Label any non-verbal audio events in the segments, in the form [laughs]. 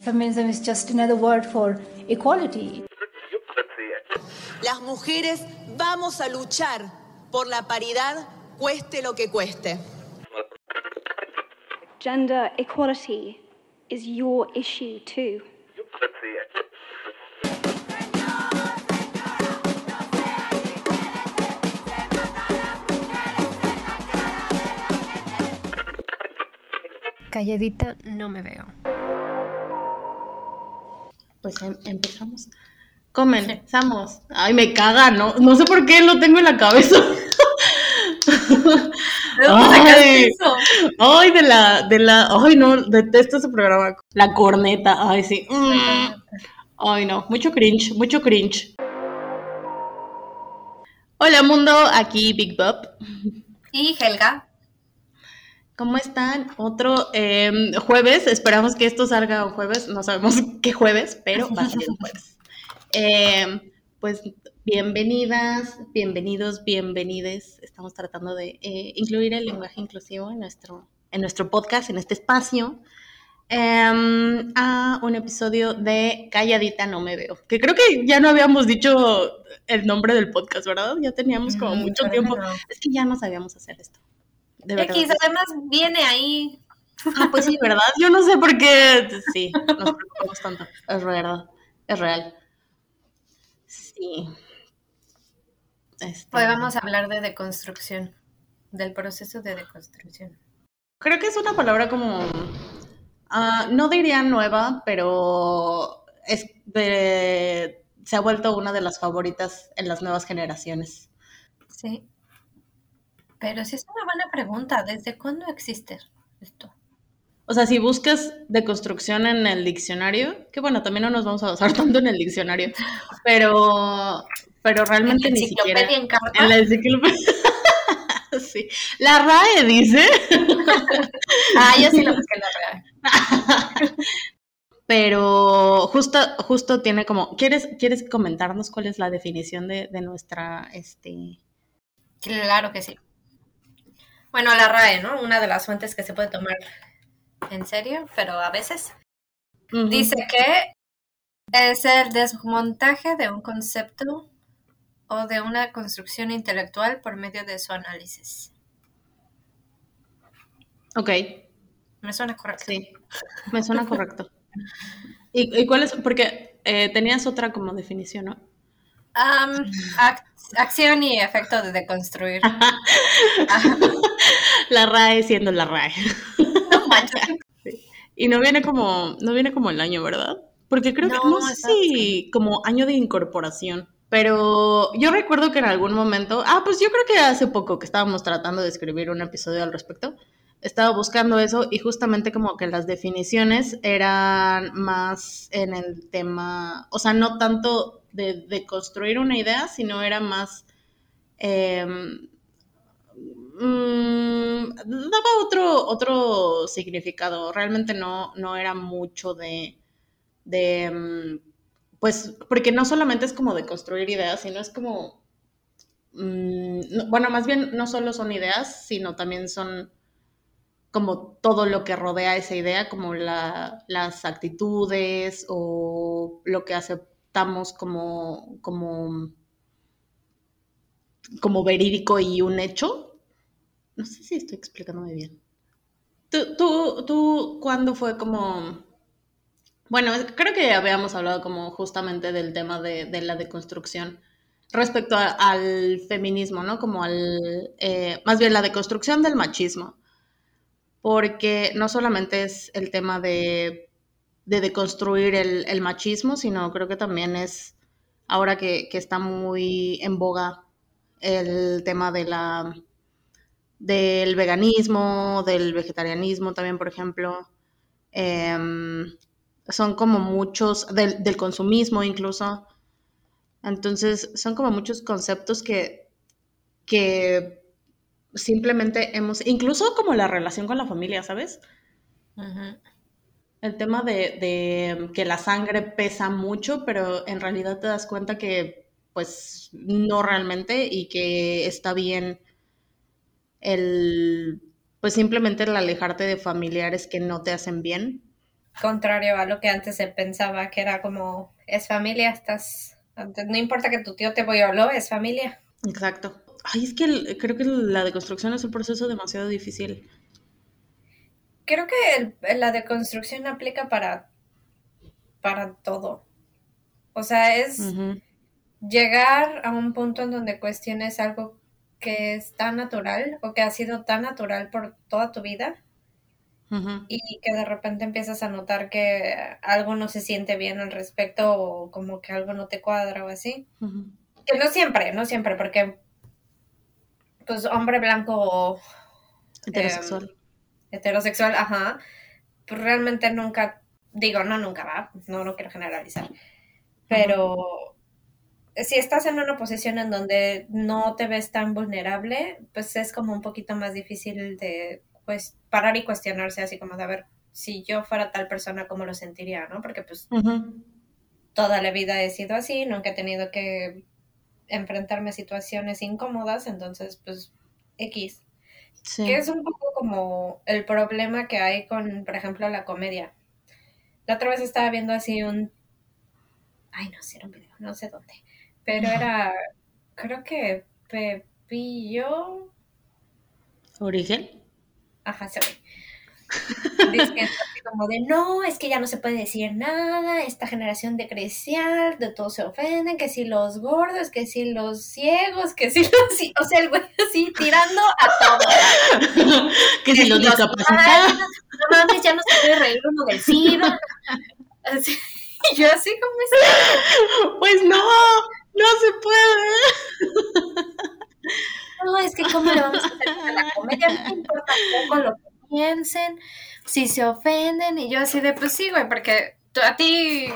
Feminism is just another word for equality. Las mujeres vamos a luchar por la paridad, cueste lo que cueste. Gender equality is your issue too. Calladita no me veo. Pues em- empezamos. Comenzamos. Ay, me caga, ¿no? No sé por qué lo tengo en la cabeza. Ay, ay, de la, de la, ay, no, detesto ese programa. La corneta, ay, sí. Mm. Ay, no, mucho cringe, mucho cringe. Hola, mundo, aquí Big Bob. Y Helga. ¿Cómo están? Otro em, jueves, esperamos que esto salga un jueves, no sabemos [laughs] qué jueves, pero va a salir un jueves. [laughs] Em, pues bienvenidas, bienvenidos, bienvenides. Estamos tratando de eh, incluir el lenguaje inclusivo en nuestro, en nuestro podcast, en este espacio, em, a un episodio de Calladita No Me Veo, que creo que ya no habíamos dicho el nombre del podcast, ¿verdad? Ya teníamos como mucho tiempo. Es que ya no sabíamos hacer esto. De verdad. X, además viene ahí. Ah, pues sí, ¿verdad? [laughs] Yo no sé por qué. Sí, nos [laughs] preocupamos tanto. Es verdad. Es real. Sí. Este, Hoy vamos a hablar de deconstrucción. Del proceso de deconstrucción. Creo que es una palabra como. ah, no diría nueva, pero es de, se ha vuelto una de las favoritas en las nuevas generaciones. Sí. Pero sí es una buena pregunta. ¿Desde cuándo existe esto? O sea, si buscas deconstrucción en el diccionario, que bueno, también no nos vamos a basar [laughs] tanto en el diccionario, pero, pero realmente ¿En la ni siquiera. enciclopedia en? En la enciclopedia. [laughs] sí. La RAE dice. [laughs] Ah, yo sí lo busqué en la real. Pero justo, justo tiene como. ¿Quieres, ¿Quieres comentarnos cuál es la definición de, de nuestra este. Claro que sí. Bueno, la RAE, ¿no? Una de las fuentes que se puede tomar en serio, pero a veces. Dice que es el desmontaje de un concepto o de una construcción intelectual por medio de su análisis. Ok, Me suena correcto. sí. Me suena correcto. ¿Y, y cuál es? Porque eh, tenías otra como definición, ¿no? Ac- acción y efecto de deconstruir. [laughs] La RAE siendo la RAE. No manches. Y no viene como, no viene como el año, ¿verdad? Porque creo que, no sé si como año de incorporación. Pero yo recuerdo que en algún momento, ah, pues yo creo que hace poco que estábamos tratando de escribir un episodio al respecto, estaba buscando eso y justamente como que las definiciones eran más en el tema, o sea, no tanto de, de construir una idea, sino era más... em, mm, daba otro, otro significado. Realmente no, no era mucho de, de, mm, pues, porque no solamente es como de construir ideas, sino es como, mm, no- bueno, más bien no solo son ideas, sino también son como todo lo que rodea esa idea, como la- las actitudes o lo que aceptamos como, como, como verídico y un hecho. No sé si estoy explicándome bien. ¿Tú, tú, tú cuándo fue como... Bueno, creo que habíamos hablado como justamente del tema de, de la deconstrucción respecto al feminismo, ¿no? Como al... eh, más bien la deconstrucción del machismo. Porque no solamente es el tema de, de deconstruir el, el machismo, sino creo que también es ahora que, que está muy en boga el tema de la del veganismo, del vegetarianismo también, por ejemplo. Em, son como muchos, del, del consumismo incluso. Entonces, son como muchos conceptos que, que simplemente hemos, incluso como la relación con la familia, ¿sabes? Ujú. El tema de, de que la sangre pesa mucho, pero en realidad te das cuenta que pues no realmente y que está bien el pues simplemente el alejarte de familiares que no te hacen bien contrario a lo que antes se pensaba, que era como, es familia, estás, no importa que tu tío te violó, es familia. Exacto. Ay, es que creo que la deconstrucción es un proceso demasiado difícil. Creo que la deconstrucción aplica para, para todo. O sea, es llegar a un punto en donde cuestiones algo que es tan natural o que ha sido tan natural por toda tu vida y que de repente empiezas a notar que algo no se siente bien al respecto o como que algo no te cuadra o así. Que no siempre, no siempre, porque pues hombre blanco heterosexual. Em, heterosexual, ajá, pues realmente nunca, digo, no nunca va, no lo quiero generalizar, pero si estás en una posición en donde no te ves tan vulnerable, pues es como un poquito más difícil de pues parar y cuestionarse así como de a ver si yo fuera tal persona cómo lo sentiría, ¿no? Porque pues toda la vida he sido así, nunca he tenido que enfrentarme a situaciones incómodas, entonces pues X. Que es un poco como el problema que hay con, por ejemplo, la comedia. La otra vez estaba viendo así un... Ay, no era un video, no sé dónde. Pero era, creo que Pepillo... ¿Origen? Ajá, sí. Dice como de no, es que ya no se puede decir nada, esta generación de crecial, de todos se ofenden, que si los gordos, que si los ciegos, que si [laughs] los, o sea, el güey así tirando a todo. [laughs] que, si los discapacitados. No mames, ya no se puede reír uno del SIDA. Así, [laughs] yo así como es. Pues no, no se puede. No, es que cómo le vamos a hacer a la comedia, no importa poco lo que piensen, si se ofenden, y yo así de, pues sí, güey, porque a ti,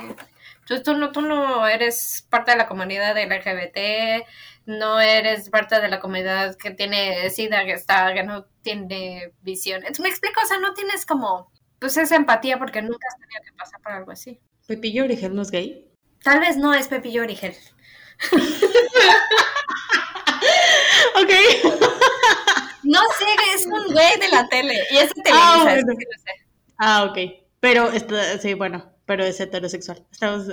tú, no, tú no eres parte de la comunidad LGBT, no eres parte de la comunidad que tiene SIDA, que está, que no tiene visión. Entonces, me explico, o sea, no tienes como, pues esa empatía porque nunca has tenido que pasar por algo así. ¿Pepillo Origel no es gay? Tal vez no es Pepillo Origel. [laughs] ok. [laughs] No sé, es un güey de la tele. Y es de ah, Televisa, ah, sé. Ah, ok. Pero, está, sí, bueno, pero es heterosexual. Estamos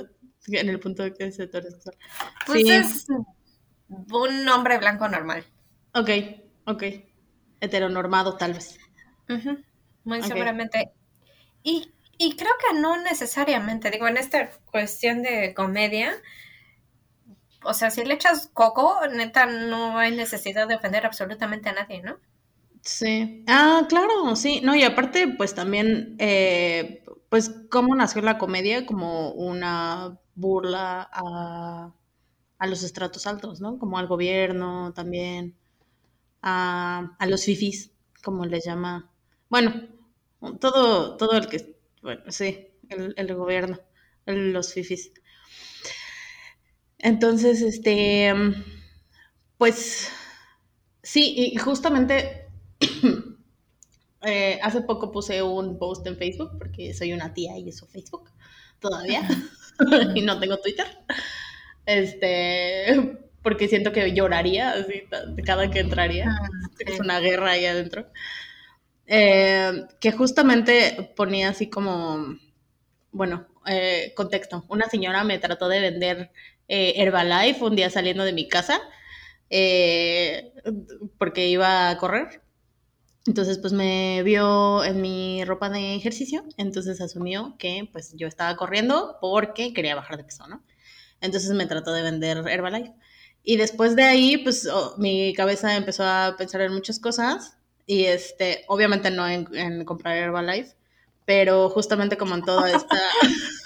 en el punto de que es heterosexual. Pues es un hombre blanco normal. Ok, ok. Heteronormado, tal vez. Muy seguramente. Y, y creo que no necesariamente, digo, en esta cuestión de comedia, o sea, si le echas coco, neta, no hay necesidad de ofender absolutamente a nadie, ¿no? Sí. Ah, claro, sí. No, y aparte, pues también, eh, pues, ¿cómo nació la comedia? Como una burla a, a los estratos altos, ¿no? Como al gobierno también, a, a los fifis, como les llama. Bueno, todo, todo el que, bueno, sí, el, el gobierno, los fifis. Entonces, este, pues sí, y justamente [coughs] eh, hace poco puse un post en Facebook, porque soy una tía y uso Facebook todavía, [laughs] y no tengo Twitter. Este, porque siento que lloraría así cada que entraría. Ah, es una guerra ahí adentro. Eh, que justamente ponía así como, bueno, eh, contexto. Una señora me trató de vender eh, Herbalife un día saliendo de mi casa eh, porque iba a correr. Entonces, pues me vio en mi ropa de ejercicio, entonces asumió que pues yo estaba corriendo porque quería bajar de peso, ¿no? Entonces me trató de vender Herbalife. Y después de ahí, pues mi cabeza empezó a pensar en muchas cosas y este, obviamente no en comprar Herbalife, pero justamente como en toda esta,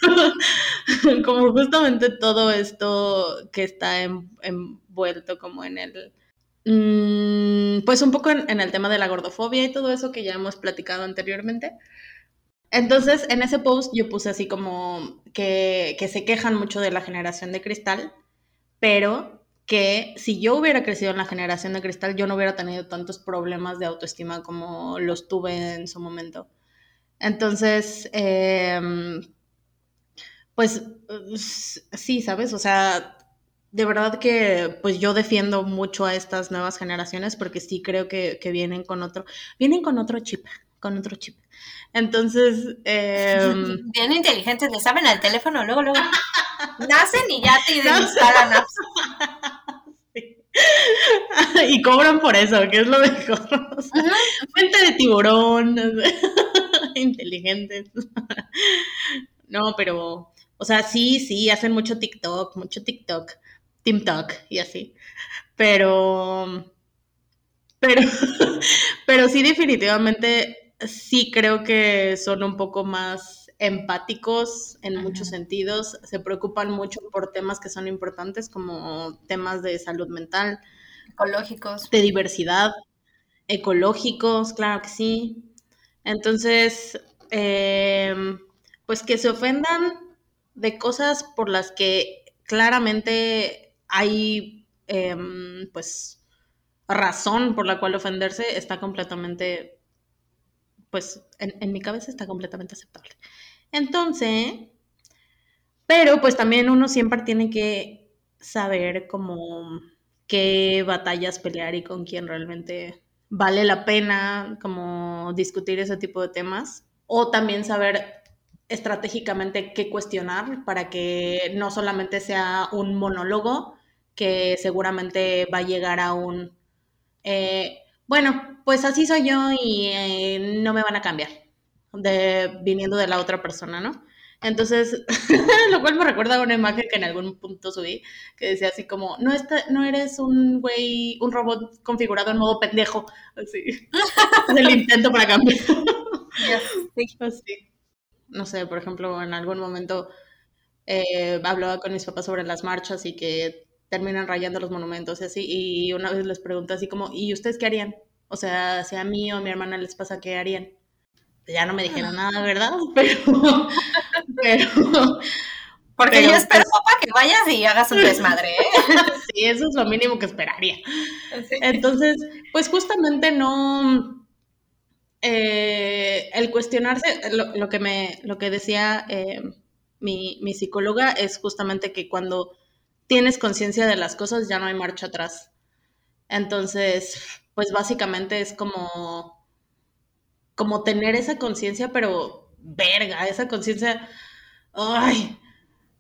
[laughs] como justamente todo esto que está envuelto como en el, mm, pues un poco en, el tema de la gordofobia y todo eso que ya hemos platicado anteriormente. Entonces, en ese post yo puse así como que, que se quejan mucho de la generación de cristal, pero que si yo hubiera crecido en la generación de cristal, yo no hubiera tenido tantos problemas de autoestima como los tuve en su momento. Entonces, em, pues sí, ¿sabes? O sea, de verdad que pues yo defiendo mucho a estas nuevas generaciones porque sí creo que, vienen con otro, vienen con otro chip, con otro chip. Entonces, em, [laughs] bien inteligentes, le saben al teléfono, luego, luego [laughs] nacen y ya te instalan apps. [laughs] y cobran por eso, que es lo mejor. Fuente de tiburón, [laughs] inteligentes. [laughs] no, pero, o sea, sí, sí, hacen mucho TikTok, mucho TikTok, TikTok y así. Pero, pero, [laughs] pero sí, definitivamente, sí creo que son un poco más empáticos en muchos sentidos, se preocupan mucho por temas que son importantes como temas de salud mental, ecológicos, de diversidad, ecológicos, claro que sí. Entonces, em, pues que se ofendan de cosas por las que claramente hay, em, pues, razón por la cual ofenderse, está completamente, pues, en, en mi cabeza está completamente aceptable. Entonces, pero pues también uno siempre tiene que saber como qué batallas pelear y con quién realmente vale la pena como discutir ese tipo de temas o también saber estratégicamente qué cuestionar para que no solamente sea un monólogo que seguramente va a llegar a un eh, bueno pues así soy yo y eh, no me van a cambiar de viniendo de la otra persona, ¿no? Entonces, [laughs] lo cual me recuerda a una imagen que en algún punto subí, que decía así como, no, está, no eres un güey, un robot configurado en modo pendejo, así. [laughs] es el intento para cambiar. así. No sé, por ejemplo, en algún momento eh, hablaba con mis papás sobre las marchas y que terminan rayando los monumentos y así, y una vez les pregunté así como, ¿y ustedes qué harían? O sea, si a mí o a mi hermana les pasa, ¿qué harían? Ya no me dijeron nada, ¿verdad? [laughs] Pero, pero porque yo espero, pues papá, que vayas y hagas un desmadre. ¿eh? [laughs] sí, eso es lo mínimo que esperaría. Entonces, pues justamente no. Eh, el cuestionarse, lo, que me, lo que decía eh, mi, mi, psicóloga es justamente que cuando tienes conciencia de las cosas ya no hay marcha atrás. Entonces, pues básicamente es como como tener esa conciencia, pero verga, esa conciencia, ay,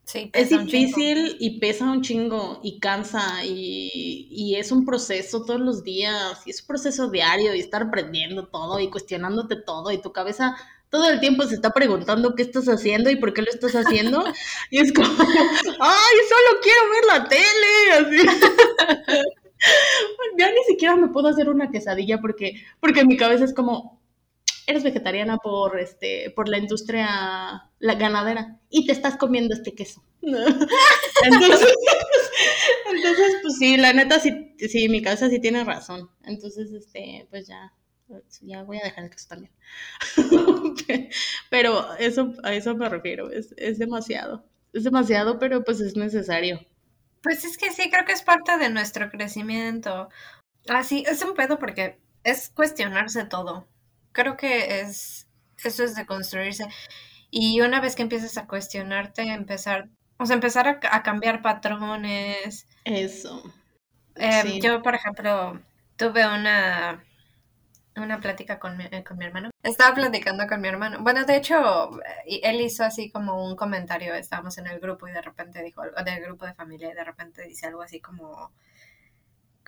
sí, es difícil y pesa un chingo y cansa y, y, es un proceso todos los días y es un proceso diario y estar aprendiendo todo y cuestionándote todo y tu cabeza todo el tiempo se está preguntando qué estás haciendo y por qué lo estás haciendo [laughs] y es como, ay, solo quiero ver la tele, así. [laughs] ya ni siquiera me puedo hacer una quesadilla porque, porque mi cabeza es como, eres vegetariana por, este, por la industria la ganadera y te estás comiendo este queso. [laughs] entonces, entonces, pues sí, la neta sí, sí, mi cabeza sí tiene razón. Entonces, este, pues ya, ya voy a dejar el queso también. [laughs] pero eso, a eso me refiero, es, es demasiado. Es demasiado, pero pues es necesario. Pues es que sí, creo que es parte de nuestro crecimiento. Así, ah, es un pedo porque es cuestionarse todo creo que es, eso es de construirse. Y una vez que empiezas a cuestionarte, empezar, o sea, empezar a, cambiar patrones. Eso. Em, yo, por ejemplo, tuve una, una plática con mi, con mi hermano. Estaba platicando con mi hermano. Bueno, de hecho, él hizo así como un comentario. Estábamos en el grupo y de repente dijo, del grupo de familia, y de repente dice algo así como,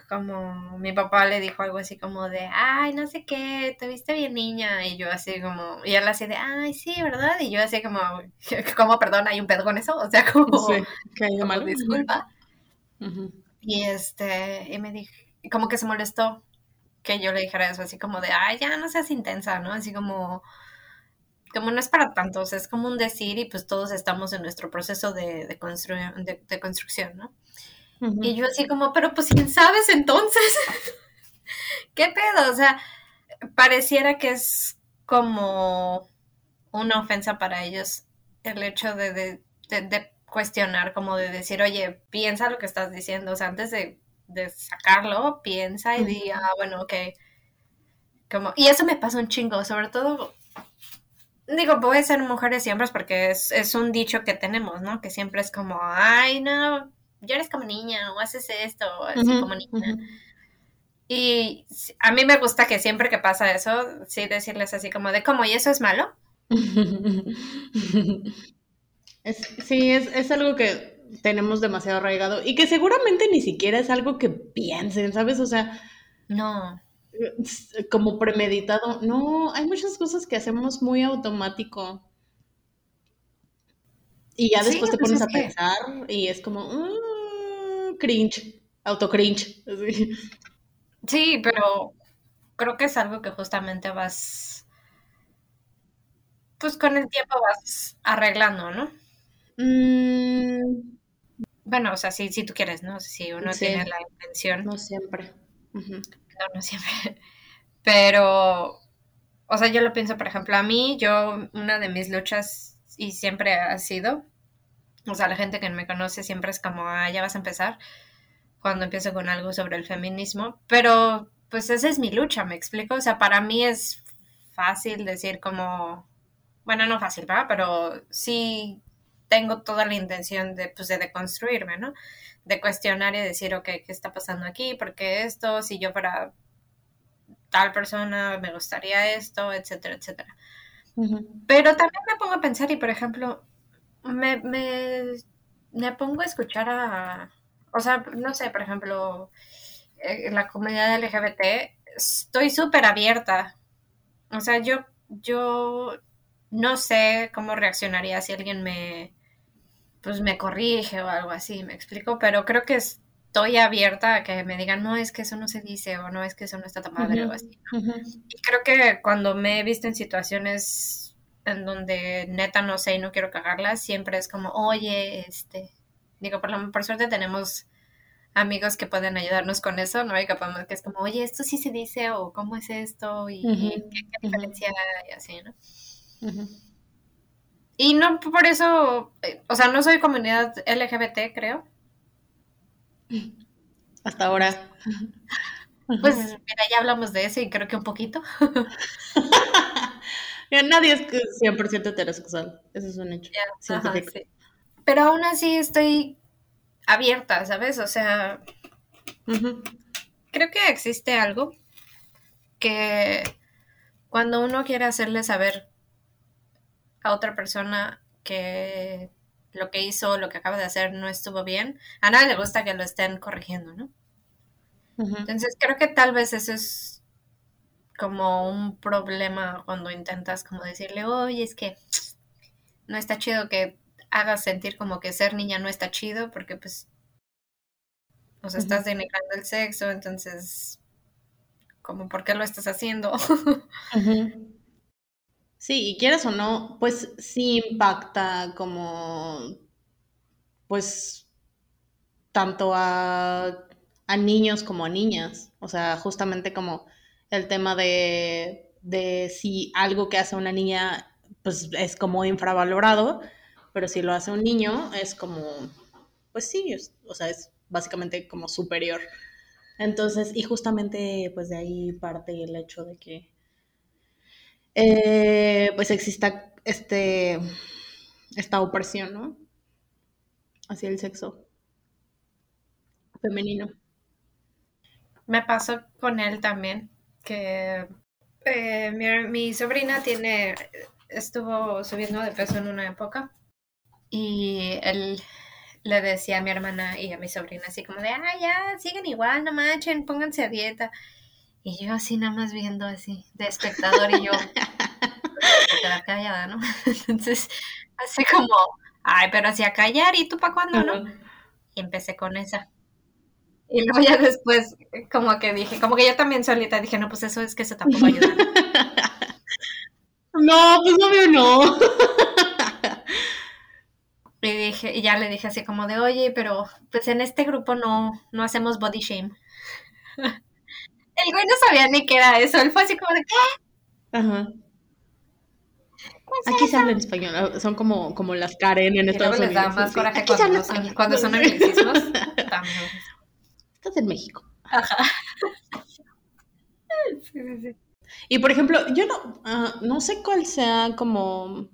como mi papá le dijo algo así como de, ay, no sé qué, te viste bien niña, y yo así como, y él así de, ay, sí, ¿verdad? Y yo así como, [laughs] ¿cómo, perdón, hay un pedo con eso? O sea, [laughs] como, sí, que hay como disculpa. Y este, y me dije, como que se molestó que yo le dijera eso, así como de, ay, ya no seas intensa, ¿no? Así como, como no es para tanto, o sea, es como un decir y pues todos estamos en nuestro proceso de, de, de construcción, ¿no? Y yo así como, pero pues quién sabes entonces, [laughs] ¿qué pedo? O sea, pareciera que es como una ofensa para ellos el hecho de, cuestionar, como de decir, oye, piensa lo que estás diciendo, o sea, antes de, sacarlo, piensa y di, ah, bueno, ok. Como, y eso me pasa un chingo, sobre todo, digo, puede ser mujeres y hombres porque es, es un dicho que tenemos, ¿no? Que siempre es como, ay, no, ya eres como niña o haces esto, así como niña. Y a mí me gusta que siempre que pasa eso, sí decirles así como de cómo, ¿y eso es malo? [laughs] sí, es, es algo que tenemos demasiado arraigado y que seguramente ni siquiera es algo que piensen, ¿sabes? O sea, no. Como premeditado. No, hay muchas cosas que hacemos muy automático. Y ya después te pues pones a pensar y es como mm, cringe, auto cringe. Sí, pero creo que es algo que justamente vas, pues con el tiempo vas arreglando, ¿no? Mm. Bueno, o sea, si, si tú quieres, ¿no? Si uno tiene la intención. No siempre. No, no siempre. [laughs] Pero, o sea, yo lo pienso, por ejemplo, a mí, yo, una de mis luchas, y siempre ha sido, o sea, la gente que me conoce siempre es como, ah, ya vas a empezar, cuando empiezo con algo sobre el feminismo, pero pues esa es mi lucha, me explico, o sea, para mí es fácil decir como, bueno, no fácil, ¿verdad? Pero sí tengo toda la intención de, pues, de deconstruirme, ¿no? De cuestionar y decir, ok, ¿qué está pasando aquí? ¿Por qué esto? Si yo fuera tal persona, me gustaría esto, etcétera, etcétera. Pero también me pongo a pensar y, por ejemplo, me, me, me pongo a escuchar a, o sea, no sé, por ejemplo, en la comunidad LGBT, estoy súper abierta. O sea, yo, yo no sé cómo reaccionaría si alguien me, pues me corrige o algo así, me explico, pero creo que estoy abierta a que me digan, no, es que eso no se dice o no, es que eso no está tan o algo así. Y creo que cuando me he visto en situaciones en donde neta no sé y no quiero cagarlas, siempre es como, oye, este, digo, por, por suerte tenemos amigos que pueden ayudarnos con eso, ¿no? Y que podemos, que es como, oye, esto sí se dice o cómo es esto y qué, diferencia y así, ¿no? Y no por eso, eh, o sea, no soy comunidad LGBT, creo. Hasta ahora. Pues mira, ya hablamos de eso y creo que un poquito. [laughs] Nadie es 100% heterosexual, eso es un hecho. Pero aún así estoy abierta, ¿sabes? O sea, creo que existe algo que cuando uno quiere hacerle saber a otra persona que lo que hizo, lo que acaba de hacer no estuvo bien, a nadie le gusta que lo estén corrigiendo, ¿no? Entonces creo que tal vez eso es como un problema cuando intentas como decirle, oye, es que no está chido que hagas sentir como que ser niña no está chido, porque pues, o sea, estás denigrando el sexo, entonces, como, ¿por qué lo estás haciendo? [laughs] Sí, y quieras o no, pues sí impacta como, pues, tanto a, a niños como a niñas. O sea, justamente como el tema de, de si algo que hace una niña, pues es como infravalorado, pero si lo hace un niño es como, pues sí, o sea, es básicamente como superior. Entonces, y justamente pues de ahí parte el hecho de que eh, pues exista este, esta opresión, ¿no? Hacia el sexo femenino. Me pasó con él también, que eh, mi, sobrina tiene, estuvo subiendo de peso en una época y él le decía a mi hermana y a mi sobrina así como de, ah, ya, siguen igual, no manchen, pónganse a dieta. Y yo así nada más viendo así, de espectador, y yo [laughs] quedar callada, ¿no? [laughs] Entonces, así como, ay, pero así a callar, ¿y tú para cuándo, no? Y empecé con esa. Y luego ya después, como que dije, como que yo también solita dije, no, pues eso es que eso tampoco ayuda. [laughs] No, pues obvio no. Y dije, y ya le dije así como de, oye, pero pues en este grupo no, no hacemos body shame. Güey no sabía ni qué era eso. Él fue así como de, ¿qué? Ajá. Aquí se habla en español, son como, como las Karen en Estados Unidos. les da más coraje cuando, son, cuando son anglicismos. Estás en México. Ajá. [laughs] Sí, sí, sí. Y por ejemplo, yo no, ah, no sé cuál sea como...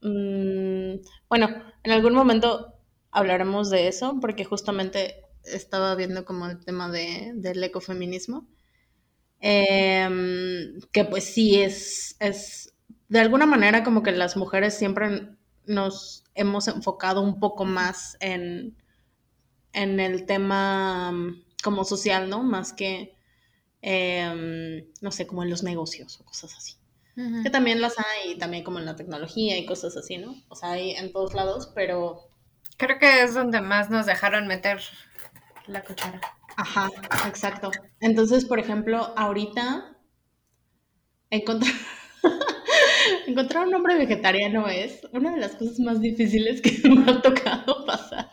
Mm, bueno, en algún momento hablaremos de eso, porque justamente estaba viendo como el tema de, del ecofeminismo. Em, que pues sí es, es, de alguna manera como que las mujeres siempre nos hemos enfocado un poco más en, en el tema mm, como social, ¿no? Más que, em, no sé, como en los negocios o cosas así. Que también las hay, también como en la tecnología y cosas así, ¿no? O sea, hay en todos lados, pero... Creo que es donde más nos dejaron meter la cuchara. Ajá, exacto. Entonces, por ejemplo, ahorita [laughs] encontrar, un hombre vegetariano es una de las cosas más difíciles que [laughs] me ha tocado pasar.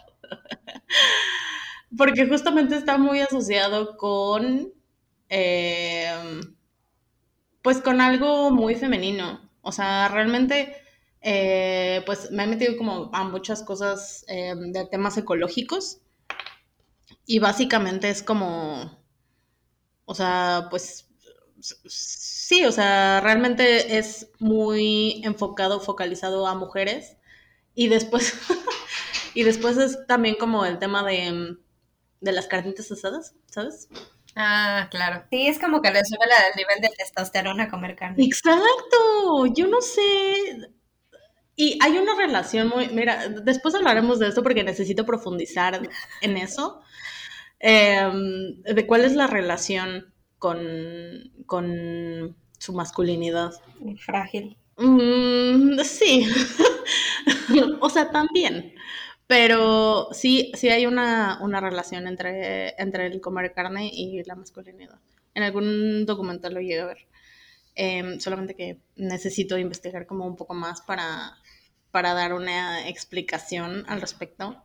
Porque justamente está muy asociado con em, pues con algo muy femenino. O sea, realmente, eh, pues me he metido como a muchas cosas eh, de temas ecológicos. Y básicamente es como, o sea, pues sí, o sea, realmente es muy enfocado, focalizado a mujeres. Y después, [laughs] y después es también como el tema de, de las carnitas asadas, ¿sabes? Ah, claro. Sí, es como que le sube el nivel de testosterona a comer carne. Exacto, yo no sé. Y hay una relación muy, mira, después hablaremos de esto porque necesito profundizar en eso, em, de cuál es la relación con, con su masculinidad. Muy frágil. Mm, sí, [laughs] o sea, también. Pero sí, sí hay una, relación entre, entre el comer carne y la masculinidad. En algún documental lo llegué a ver. Em, solamente que necesito investigar como un poco más para, para dar una explicación al respecto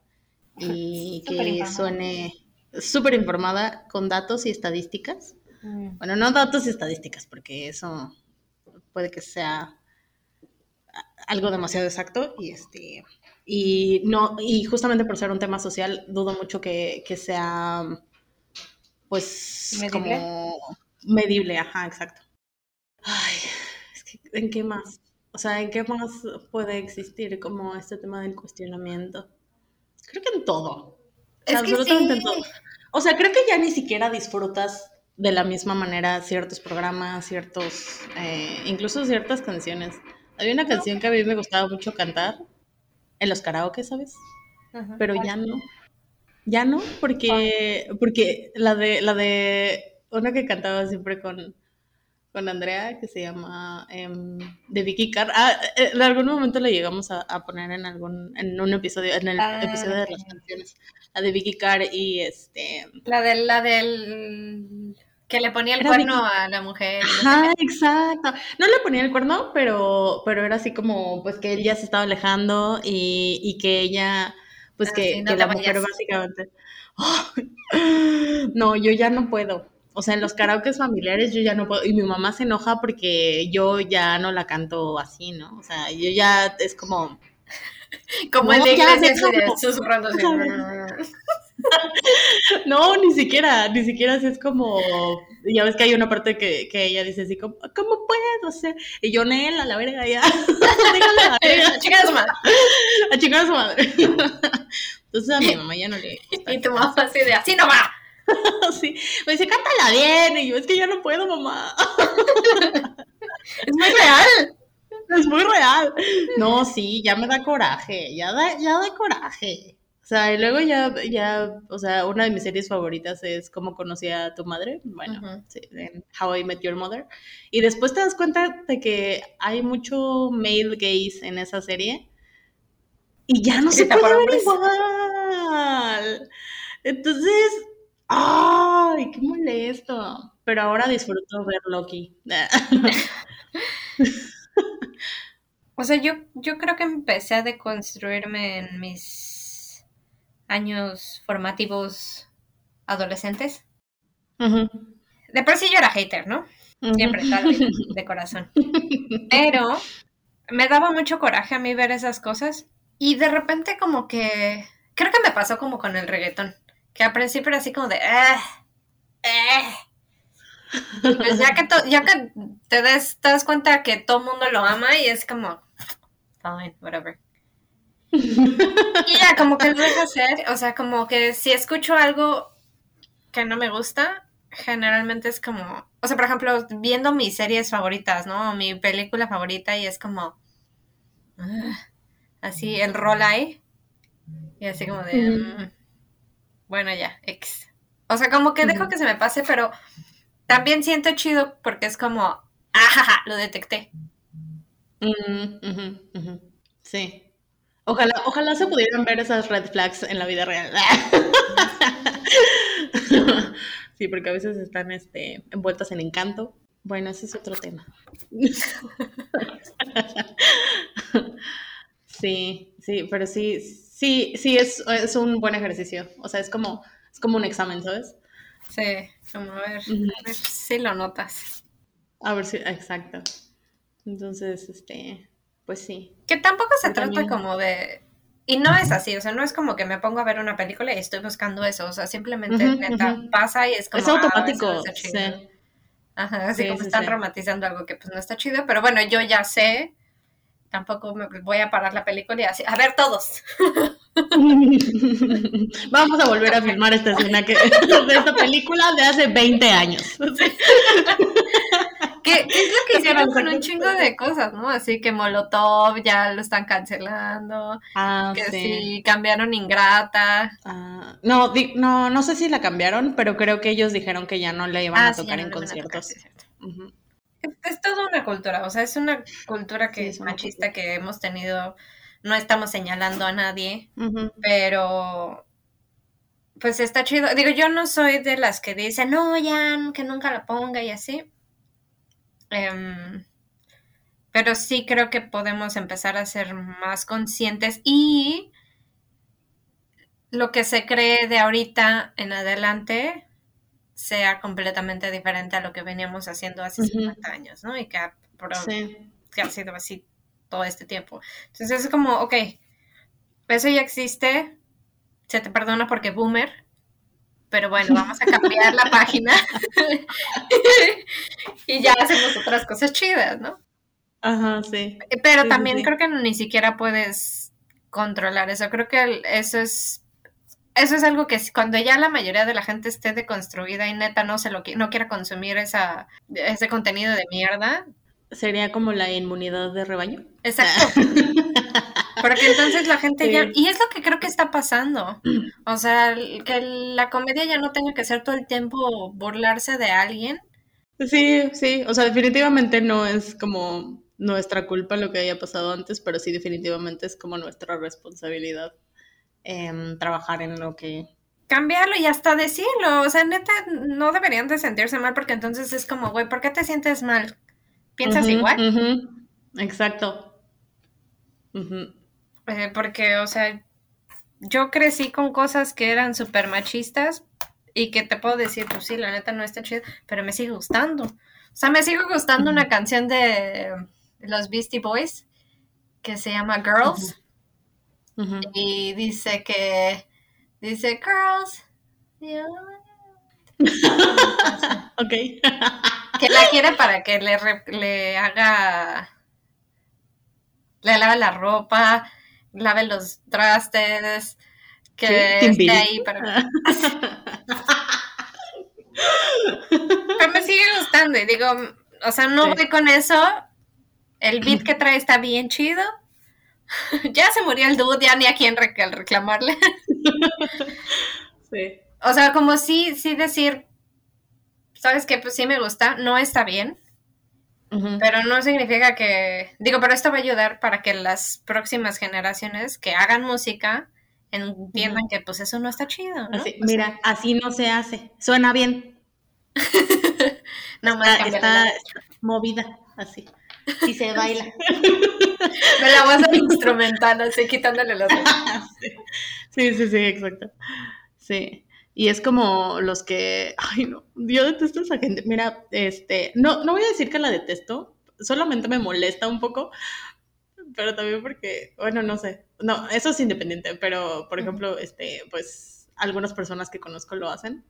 y que suene súper informada con datos y estadísticas. Mm. Bueno, no datos y estadísticas, porque eso puede que sea algo demasiado exacto y este y no, y justamente por ser un tema social, dudo mucho que, sea pues como medible, ajá, exacto. Ay, es que ¿en qué más? O sea, ¿en qué más puede existir como este tema del cuestionamiento? Creo que en todo. absolutamente en todo. O sea, creo que ya ni siquiera disfrutas de la misma manera ciertos programas, ciertos, eh, incluso ciertas canciones. Había una canción que a mí me gustaba mucho cantar, en los karaoke, ¿sabes? Pero ya no. Ya no, porque, porque la de, la de una que cantaba siempre con, con Andrea, que se llama em, de Vicky Carr. Ah, eh, en algún momento la llegamos a, poner en algún, en un episodio, en el ah, episodio de las canciones. La de Vicky Carr y este. La de la del que le ponía el cuerno a la mujer. Ajá, exacto. No le ponía el cuerno, pero, pero era así como, pues que él ya se estaba alejando y, que ella, pues ah, que, la mujer básicamente... no, yo ya no puedo. O sea, en los karaokes familiares yo ya no puedo. Y mi mamá se enoja porque yo ya no la canto así, ¿no? O sea, yo ya es como... como el de iglesia, susurrando [laughs] no, ni siquiera, ni siquiera así es como, ya ves que hay una parte que, que ella dice así como, ¿cómo puedo hacer? Y yo, Nela, a la verga, ya, [laughs] [laughs] a chingar a su madre. A chingar a su madre. Entonces a mi mamá ya no le Y tu mamá así de, así no va. [laughs] sí, me dice, cántala bien, y yo, es que ya no puedo, mamá. [laughs] es muy real. Es muy real. No, sí, ya me da coraje, ya da, ya da coraje. O sea, y luego ya, ya, o sea, una de mis series favoritas es Cómo conocí a tu madre, bueno, sí, en How I Met Your Mother. Y después te das cuenta de que hay mucho male gaze en esa serie y ya no se puede ver igual. Entonces, ¡ay, qué molesto! Pero ahora disfruto ver Loki. [laughs] o sea, yo, yo creo que empecé a deconstruirme en mis años formativos adolescentes. De por sí yo era hater, ¿no? Siempre, de corazón. [laughs] Pero me daba mucho coraje a mí ver esas cosas y de repente como que, creo que me pasó como con el reggaetón, que al principio era así como de, eh, eh. Pues ya que, ya que te, des, te das cuenta que todo el mundo lo ama y es como, fine, whatever. y ya, como que lo dejo hacer. O sea, como que si escucho algo que no me gusta, generalmente es como, o sea, por ejemplo, viendo mis series favoritas, ¿no? Mi película favorita y es como, ah, así, el rol ahí. Y así como de, mm, bueno, ya, X. O sea, como que dejo que se me pase, pero también siento chido porque es como, ah, lo detecté. Sí. Ojalá, ojalá se pudieran ver esas red flags en la vida real. [laughs] sí, porque a veces están este, envueltas en encanto. Bueno, ese es otro tema. [laughs] [laughs] sí, sí, pero sí, sí, sí, es, es un buen ejercicio. O sea, es como, es como un examen, ¿sabes? Sí, como a ver, a ver si lo notas. A ver si, exacto. Entonces, este, pues sí. Que tampoco se trata como de... Y no es así, o sea, no es como que me pongo a ver una película y estoy buscando eso, o sea, simplemente neta pasa y es como... Es automático, sí. Ajá, así como están romantizando algo que pues no está chido, pero bueno, yo ya sé, tampoco me voy a parar la película y así, a ver todos. [laughs] Vamos a volver a filmar esta escena que, [laughs] de esta película de hace 20 años. [laughs] ¿Qué, es lo que hicieron con un chingo de cosas, no? Así que Molotov ya lo están cancelando. Ah, que sí. cambiaron Ingrata. Ah, no, no, no sé si la cambiaron, pero creo que ellos dijeron que ya no la iban ah, a tocar en conciertos. Es, toda una cultura, o sea, es una cultura que es machista que hemos tenido. No estamos señalando a nadie, pero pues está chido. Digo, yo no soy de las que dicen, no, ya, que nunca la ponga y así. Em, pero sí creo que podemos empezar a ser más conscientes y lo que se cree de ahorita en adelante sea completamente diferente a lo que veníamos haciendo hace 50 años, ¿no? Y que ha, que ha sido así todo este tiempo. Entonces es como, ok, eso ya existe, se te perdona porque boomer, pero bueno, [laughs] vamos a cambiar la página [laughs] y ya hacemos otras cosas chidas, ¿no? Ajá, sí. Pero también creo que ni siquiera puedes controlar eso. Creo que eso es eso es algo que cuando ya la mayoría de la gente esté deconstruida y neta no se lo no quiera consumir esa ese contenido de mierda, sería como la inmunidad de rebaño. Exacto. [laughs] Porque entonces la gente ya... Y es lo que creo que está pasando. [clears throat] O sea, que la comedia ya no tenga que ser todo el tiempo burlarse de alguien. Sí, sí. O sea, definitivamente no es como nuestra culpa lo que haya pasado antes, pero sí definitivamente es como nuestra responsabilidad em, trabajar en lo que... Cambiarlo y hasta decirlo. O sea, neta, no deberían de sentirse mal porque entonces es como, güey, ¿por qué te sientes mal? ¿Piensas igual? Exacto. Eh, porque, o sea, yo crecí con cosas que eran súper machistas y que te puedo decir, pues sí, la neta no está chido, pero me sigue gustando. O sea, me sigue gustando una canción de los Beastie Boys que se llama Girls. Y dice que, dice, Girls. ok. [laughs] que la quiere para que le, le haga, le lave la ropa, lave los trastes, que esté ahí para... [laughs] Pero me sigue gustando y digo, o sea, no voy con eso. El beat que trae está bien chido. [laughs] ya se murió el dude, ya ni a quién reclamarle. [laughs] sí. O sea, como sí, sí decir, sabes que pues sí me gusta, no está bien, pero no significa que, digo, pero esto va a ayudar para que las próximas generaciones que hagan música entiendan que pues eso no está chido. ¿no? mira, así no se hace, suena bien. [laughs] no está, está, movida, así. Y se baila. Me la vas a instrumental, así quitándole los [laughs] sí, sí, sí, exacto. Sí. Y es como los que, ay no, yo detesto a esa gente. Mira, este, no, no voy a decir que la detesto, solamente me molesta un poco, pero también porque, bueno, no sé, no, eso es independiente, pero por ejemplo, este, pues algunas personas que conozco lo hacen,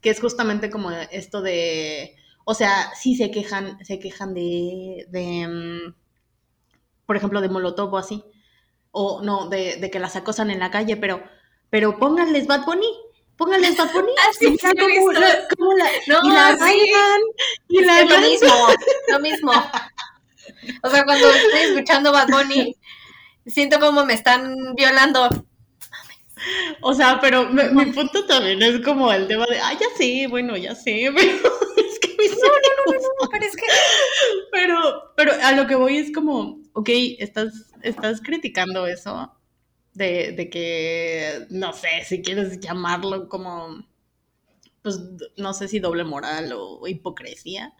que es justamente como esto de, o sea, sí se quejan, se quejan de, de mm, por ejemplo, de Molotov o así, o no, de, de que las acosan en la calle, pero, pero pónganles Bad Bunny póngales Bad Bunny. [laughs] Así he como, la, como la, No, y la sí. y la Es lo mismo, [laughs] lo mismo. O sea, cuando estoy escuchando Bad Bunny, siento como me están violando. O sea, pero me- mi punto también es como el tema de, ah, ya sé, bueno, ya sé, [laughs] pero es que a mí sí me gusta. No, pero es que Pero, pero a lo que voy es como, ok, estás, estás criticando eso de, de que, no sé, si quieres llamarlo como, pues, no sé si doble moral o hipocresía.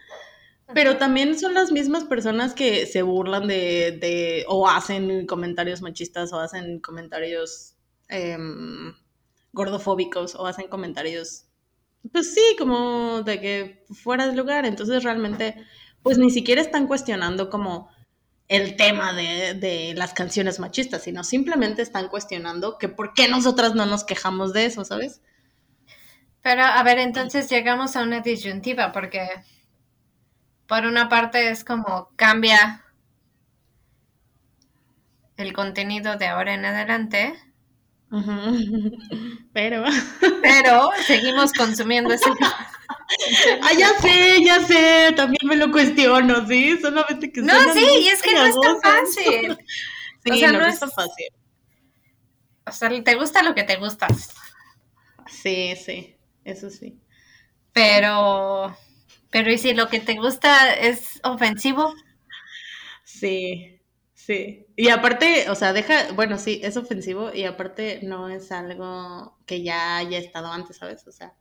Pero también son las mismas personas que se burlan de, de o hacen comentarios machistas o hacen comentarios em, gordofóbicos o hacen comentarios, pues sí, como de que fuera de lugar. Entonces realmente, pues ni siquiera están cuestionando como el tema de, de las canciones machistas, sino simplemente están cuestionando que por qué nosotras no nos quejamos de eso, ¿sabes? Pero, a ver, entonces llegamos a una disyuntiva porque por una parte es como cambia el contenido de ahora en adelante. [laughs] Pero... pero seguimos consumiendo ese... [laughs] Ah, ya sé, ya sé, también me lo cuestiono, ¿sí? Solamente que No, sí, y es que no es tan pegajosos. fácil. [laughs] Sí, O sea, no, no es es- tan fácil. O sea, te gusta lo que te gusta, Sí, sí, eso sí. pero... Pero ¿y si lo que te gusta es ofensivo? Sí, sí. Y aparte, o sea, deja, bueno, sí, es ofensivo y aparte no es algo que ya haya estado antes, ¿sabes? O sea,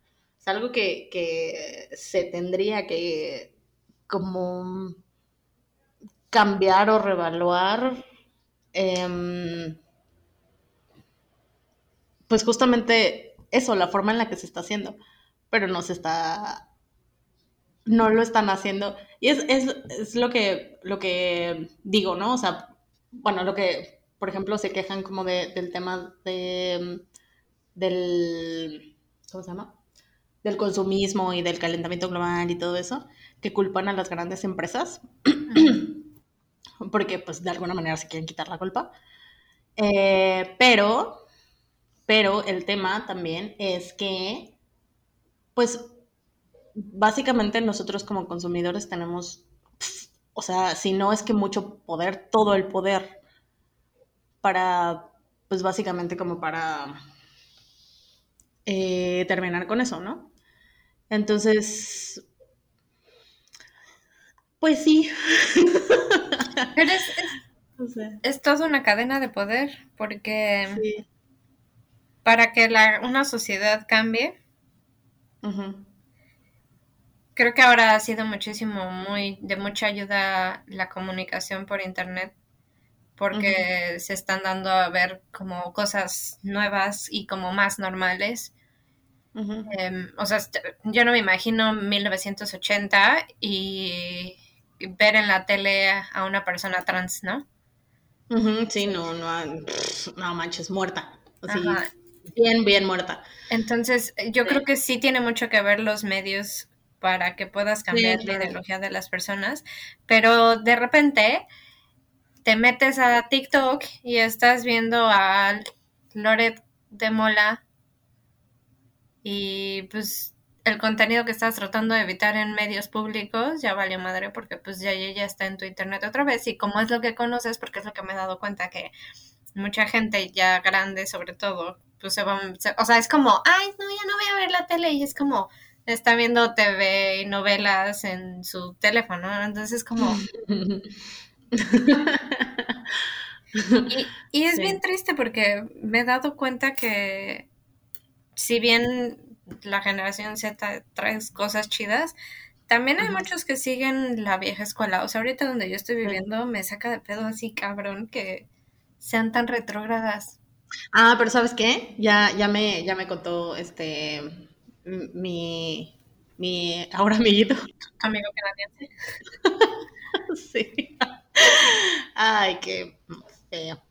es algo que, que se tendría que como cambiar o revaluar. em, pues justamente eso, la forma en la que se está haciendo, pero no se está, no lo están haciendo. Y es, es, es lo que, lo que digo, ¿no? O sea, bueno, lo que, por ejemplo, se quejan como de, del tema de, del, ¿cómo se llama? Del consumismo y del calentamiento global y todo eso, que culpan a las grandes empresas, [clears throat] porque pues de alguna manera se quieren quitar la culpa. Eh, pero, pero el tema también es que, pues, básicamente nosotros como consumidores tenemos, o sea, si no es que mucho poder, todo el poder para, pues básicamente como para eh, terminar con eso, ¿no? Entonces, pues sí. [laughs] Pero es, es, [laughs] O sea, es toda una cadena de poder, porque sí. para que la, una sociedad cambie, creo que ahora ha sido muchísimo, muy, de mucha ayuda la comunicación por internet, porque se están dando a ver como cosas nuevas y como más normales. Em, o sea, yo no me imagino 1980 y ver en la tele a una persona trans, ¿no? Sí, no, no, pff, no manches, muerta. Así, Ajá. bien, bien muerta. Entonces, yo Sí. creo que sí tiene mucho que ver los medios para que puedas cambiar la claro. ideología de las personas, pero de repente te metes a TikTok y estás viendo a Loret de Mola y pues el contenido que estás tratando de evitar en medios públicos ya valió madre porque pues ya ya está en tu internet otra vez y como es lo que conoces porque es lo que me he dado cuenta que mucha gente ya grande sobre todo pues se van se- o sea es como ay no ya no voy a ver la tele y es como está viendo TV y novelas en su teléfono entonces es como [laughs] [laughs] y, y es Sí. bien triste porque me he dado cuenta que si bien la generación Z trae cosas chidas, también hay muchos que siguen la vieja escuela. O sea, ahorita donde yo estoy viviendo me saca de pedo así cabrón que sean tan retrógradas. Ah, pero ¿sabes qué? Ya, ya me, ya me contó este mi, mi ahora amiguito. Amigo canadiense. [laughs] Sí. Ay, qué feo.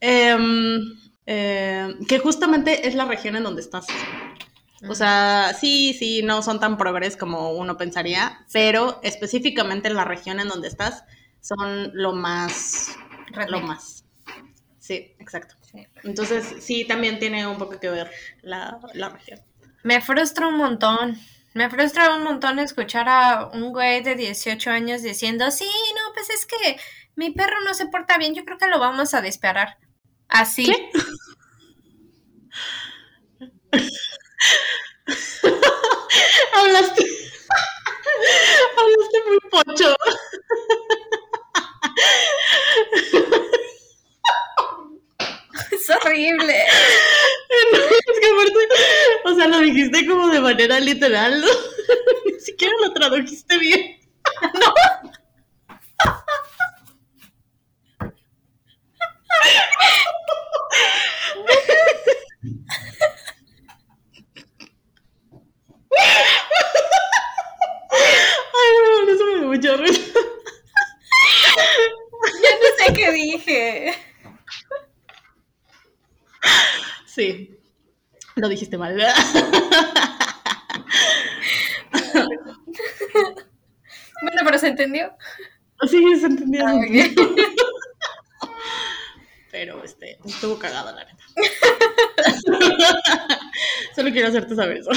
Em, em, que justamente es la región en donde estás. O sea, sí, sí, no son tan progres como uno pensaría, pero específicamente en la región en donde estás son lo más, lo más. Sí, exacto. Sí. Entonces, sí, también tiene un poco que ver la, la región. Me frustra un montón. Me frustra un montón escuchar a un güey de 18 años diciendo, sí, no, pues es que mi perro no se porta bien, yo creo que lo vamos a disparar. Así. Hablaste, hablaste muy pocho. es horrible. es que aparte, o sea, lo dijiste como de manera literal, ¿no? [laughs] Ni siquiera lo tradujiste bien. No. Ay, no, eso me dio mucha risa. Ya no sé qué dije. Sí, lo dijiste mal. [laughs] Bueno, pero se entendió. Sí, se entendió. Ah. [laughs] Pero este, estuvo cagada la neta. [laughs] Solo quiero hacerte saber eso.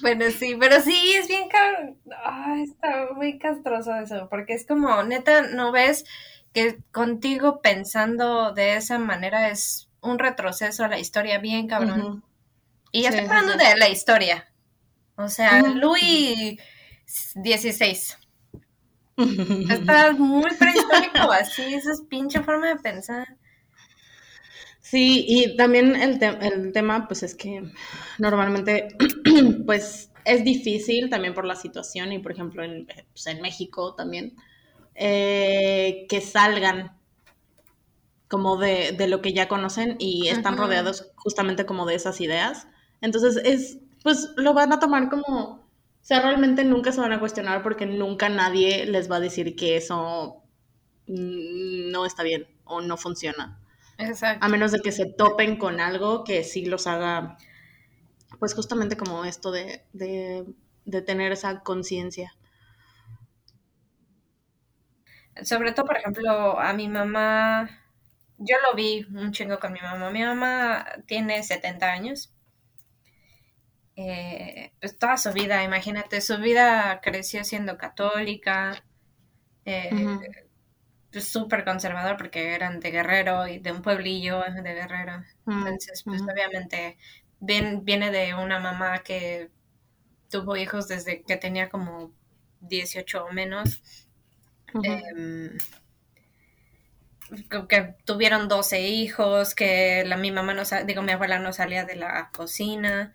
Bueno, sí, pero sí, es bien ca- Ay, está muy castroso eso, porque es como, neta, ¿no ves que contigo pensando de esa manera es un retroceso a la historia bien cabrón? Y ya Sí, estoy hablando sí. de la historia. O sea, Ujú. Louis XVI. [laughs] Está muy prehistórico así, esa es pinche forma de pensar. Sí, y también el, te- el tema, pues es que normalmente, [clears throat] pues es difícil también por la situación y por ejemplo en, pues, en México también, eh, que salgan como de, de lo que ya conocen y están rodeados justamente como de esas ideas. Entonces es, pues lo van a tomar como, o sea, realmente nunca se van a cuestionar porque nunca nadie les va a decir que eso no está bien o no funciona. Exacto. A menos de que se topen con algo que sí los haga, pues justamente como esto de, de, de tener esa conciencia. Sobre todo, por ejemplo, a mi mamá, yo lo vi un chingo con mi mamá. Mi mamá tiene 70 años. Eh, pues toda su vida, imagínate, su vida creció siendo católica, eh, Ujú. pues súper conservador porque eran de Guerrero y de un pueblillo de Guerrero. Entonces, pues obviamente viene de una mamá que tuvo hijos desde que tenía como 18 o menos. Que, tuvieron 12 hijos, que la, mi mamá no, digo, mi abuela no salía de la cocina.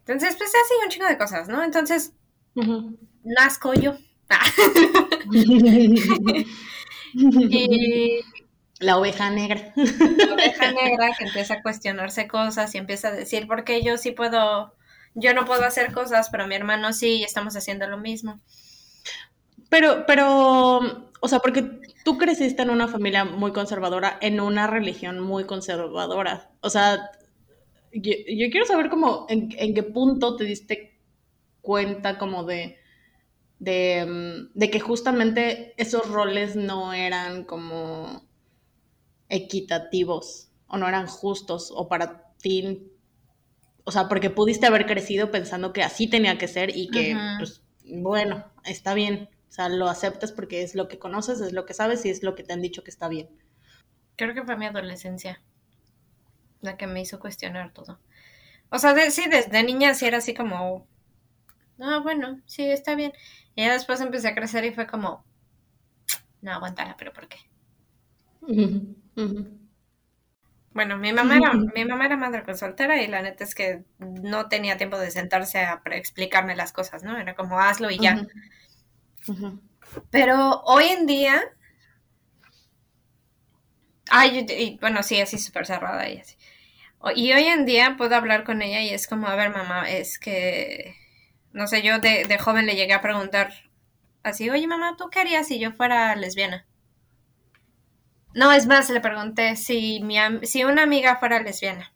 Entonces, pues así un chingo de cosas, ¿no? Entonces, Ujú. nazco yo. y [laughs] [laughs] La oveja negra. la oveja negra que empieza a cuestionarse cosas y empieza a decir, ¿por qué yo sí puedo, yo no puedo hacer cosas, pero mi hermano sí y estamos haciendo lo mismo? Pero, pero, o sea, porque tú creciste en una familia muy conservadora, en una religión muy conservadora. O sea, yo, yo quiero saber como en, en qué punto te diste cuenta como de, de, mm, de que justamente esos roles no eran como equitativos o no eran justos o para ti, o sea, porque pudiste haber crecido pensando que así tenía que ser y que, pues, bueno, está bien. O sea, lo aceptas porque es lo que conoces, es lo que sabes y es lo que te han dicho que está bien. Creo que fue mi adolescencia la que me hizo cuestionar todo. O sea, de- sí, desde niña sí era así como, ah, bueno, sí, está bien. Y ya después empecé a crecer y fue como, no, aguántala, pero ¿por qué? Bueno, mi mamá era, mi mamá era madre con soltera y la neta es que no tenía tiempo de sentarse a explicarme las cosas, ¿no? Era como hazlo y ya. Pero hoy en día, ay, bueno, sí, así súper cerrada y hoy en día puedo hablar con ella y es como, a ver, mamá, es que, no sé, yo de, joven le llegué a preguntar así, oye, mamá, ¿tú qué harías si yo fuera lesbiana? No, es más, le pregunté si, mi, si una amiga fuera lesbiana.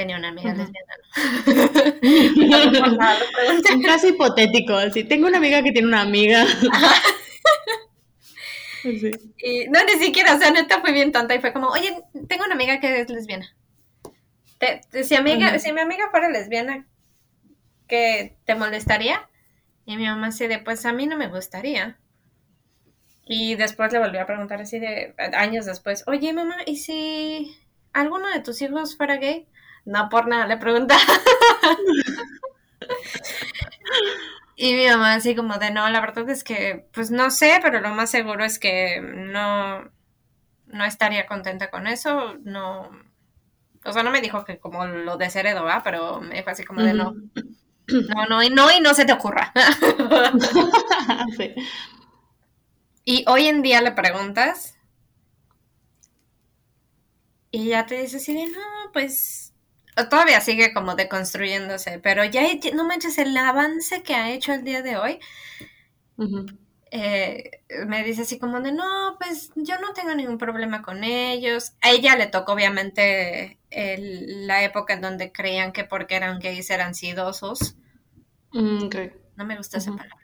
Tenía una amiga lesbiana, ¿no? No, por nada, lo pregunté. Un caso hipotético, así. Tengo una amiga que tiene una amiga. [laughs] Sí. Y no, ni siquiera, o sea, neta fue bien tonta y fue como, oye, tengo una amiga que es lesbiana. Te- te- si, amiga, si mi amiga fuera lesbiana, ¿qué te molestaría? Y mi mamá así de, pues a mí no me gustaría. Y después le volví a preguntar así de, años después, oye mamá, ¿y si alguno de tus hijos fuera gay? No por nada, le preguntaba. [laughs] Y mi mamá así como de, no, la verdad es que, pues no sé, pero lo más seguro es que no, no estaría contenta con eso, no, o sea, no me dijo que como lo desheredo, ¿va? Pero me dijo así como de, no, no, no, y no, y no se te ocurra. [laughs] Sí. Y hoy en día le preguntas y ya te dice así de, no, pues todavía sigue como deconstruyéndose, pero ya, no manches, el avance que ha hecho el día de hoy, eh, me dice así como de, no, pues yo no tengo ningún problema con ellos. A ella le tocó obviamente el- la época en donde creían que porque eran gays eran sidosos. Mm. No me gusta esa palabra.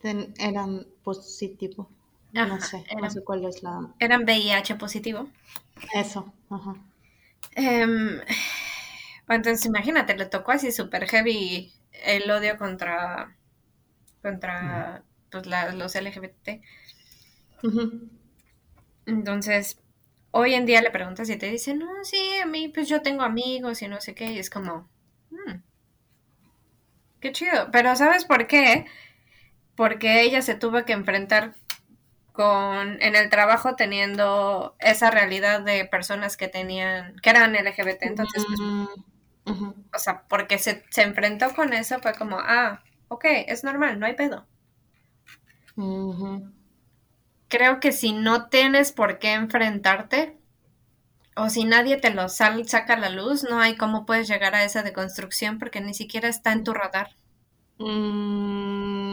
Ten- eran positivo. no sé, no sé cuál es la... Eran VIH positivo. Eso, ajá. Em, [sighs] entonces imagínate, le tocó así súper heavy el odio contra, contra pues, la- los LGBT. Entonces, hoy en día le preguntas y te dicen, no, sí, a mí pues yo tengo amigos y no sé qué, y es como, "Mm, qué chido. Pero ¿sabes por qué? Porque ella se tuvo que enfrentar con, en el trabajo teniendo esa realidad de personas que tenían, que eran LGBT. Entonces, pues, Mm, o sea, porque se, se enfrentó con eso, fue como, ah, ok, es normal, no hay pedo. Creo que si no tienes por qué enfrentarte o si nadie te lo sal- saca a la luz, no hay cómo puedes llegar a esa deconstrucción porque ni siquiera está en tu radar. Mm,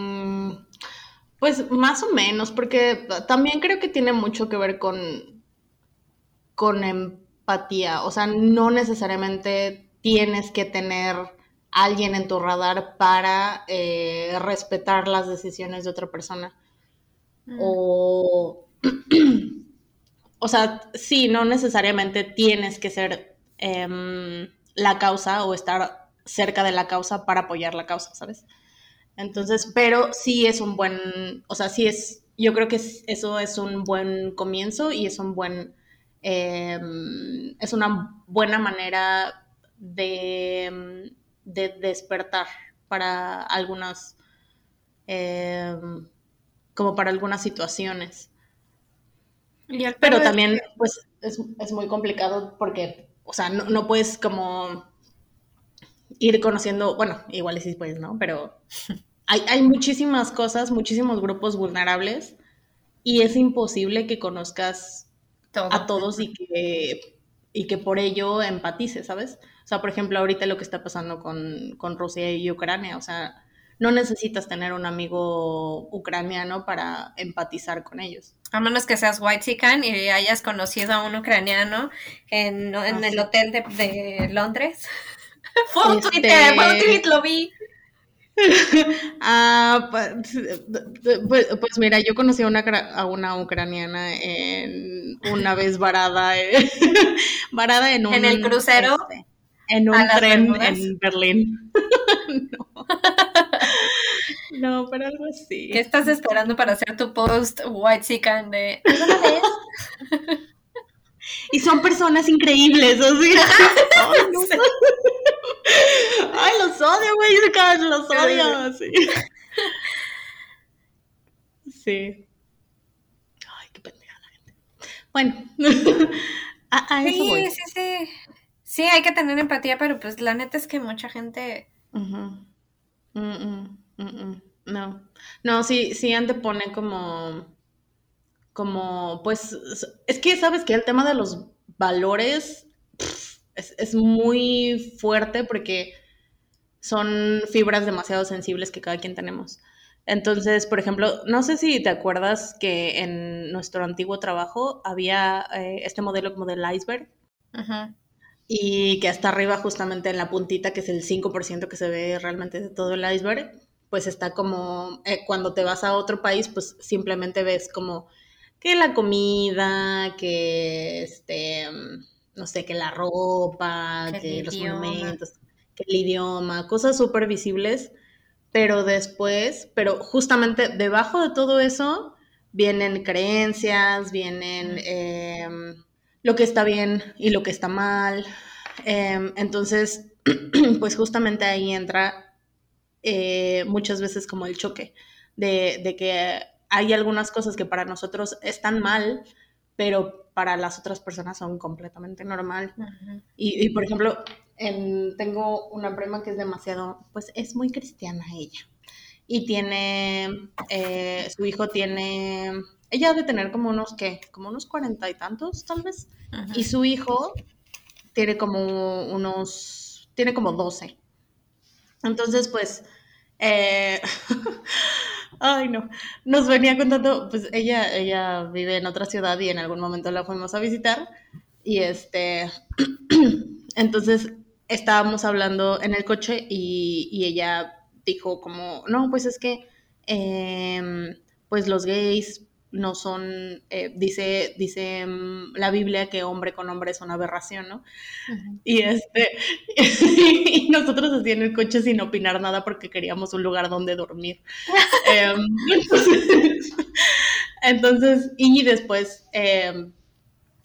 pues más o menos, porque también creo que tiene mucho que ver con, con empatía. O sea, no necesariamente tienes que tener alguien en tu radar para eh, respetar las decisiones de otra persona. O, [clears throat] o sea, sí, no necesariamente tienes que ser em, la causa o estar cerca de la causa para apoyar la causa, ¿sabes? Entonces, pero sí es un buen, o sea, sí es, yo creo que es- eso es un buen comienzo y es un buen, em, es una buena manera de, de despertar para algunas, em, como para algunas situaciones. Pero también, que- pues, es, es muy complicado porque, o sea, no, no puedes como ir conociendo, bueno, igual sí puedes, ¿no? Pero hay, hay muchísimas cosas, muchísimos grupos vulnerables y es imposible que conozcas todo. a todos y que, y que por ello empatices, ¿sabes? O sea, por ejemplo, ahorita lo que está pasando con, con Rusia y Ucrania, o sea, no necesitas tener un amigo ucraniano para empatizar con ellos. A menos que seas white y hayas conocido a un ucraniano en, en Ah, el sí. hotel de, de Londres. [laughs] Fue un Este- Twitter, fue un tweet, lo vi. [laughs] Ah, pues, pues, pues mira, yo conocí a una, cra- a una ucraniana en una [laughs] vez varada, eh, [laughs] varada en un... ¿En el crucero? este, en un ¿A las tren en Berlín. no. No, pero algo así. ¿Qué estás esperando para hacer tu post white sican de ¿Alguna vez? Y son personas increíbles, o sea. [laughs] Ay, no. [laughs] Ay, los odio, güey, los odio. Sí. [laughs] Sí. Ay, qué pendeja la gente. Bueno, a, a eso voy. Sí, sí, sí. Sí, hay que tener empatía, pero pues la neta es que mucha gente mm, mm, mm. No, no, sí, sí antepone como, como, pues, es que sabes que el tema de los valores es, es muy fuerte porque son fibras demasiado sensibles que cada quien tenemos. Entonces, por ejemplo, no sé si te acuerdas que en nuestro antiguo trabajo había eh, este modelo como del iceberg Ujú. y que hasta arriba, justamente en la puntita, que es el 5% que se ve realmente de todo el iceberg, pues está como, eh, cuando te vas a otro país, pues simplemente ves como que la comida, que este, mm, no sé, que la ropa, Que los idioma. monumentos, que el idioma, cosas súper visibles, pero después, pero justamente debajo de todo eso vienen creencias, vienen em, lo que está bien y lo que está mal. Em, entonces, [clears throat] pues justamente ahí entra eh, muchas veces como el choque de, de que hay algunas cosas que para nosotros están mal, pero para las otras personas son completamente normal. Y, y, por ejemplo, en- tengo una prima que es demasiado, pues es muy cristiana ella. Y tiene, eh, su hijo tiene, ella ha de tener como unos, ¿qué? Como unos cuarenta y tantos, tal vez. Y su hijo tiene como unos, tiene como 12. Entonces, pues, eh, [laughs] ay no, nos venía contando, pues ella, ella vive en otra ciudad y en algún momento la fuimos a visitar. Y este, [clears throat] entonces estábamos hablando en el coche y, y ella dijo como, no, pues es que, em, pues los gays no son, eh, dice, dice mm, la Biblia que hombre con hombre es una aberración, ¿no? Y este, [laughs] y nosotros así en el coche sin opinar nada porque queríamos un lugar donde dormir. [laughs] Em, entonces, [laughs] entonces, y después em,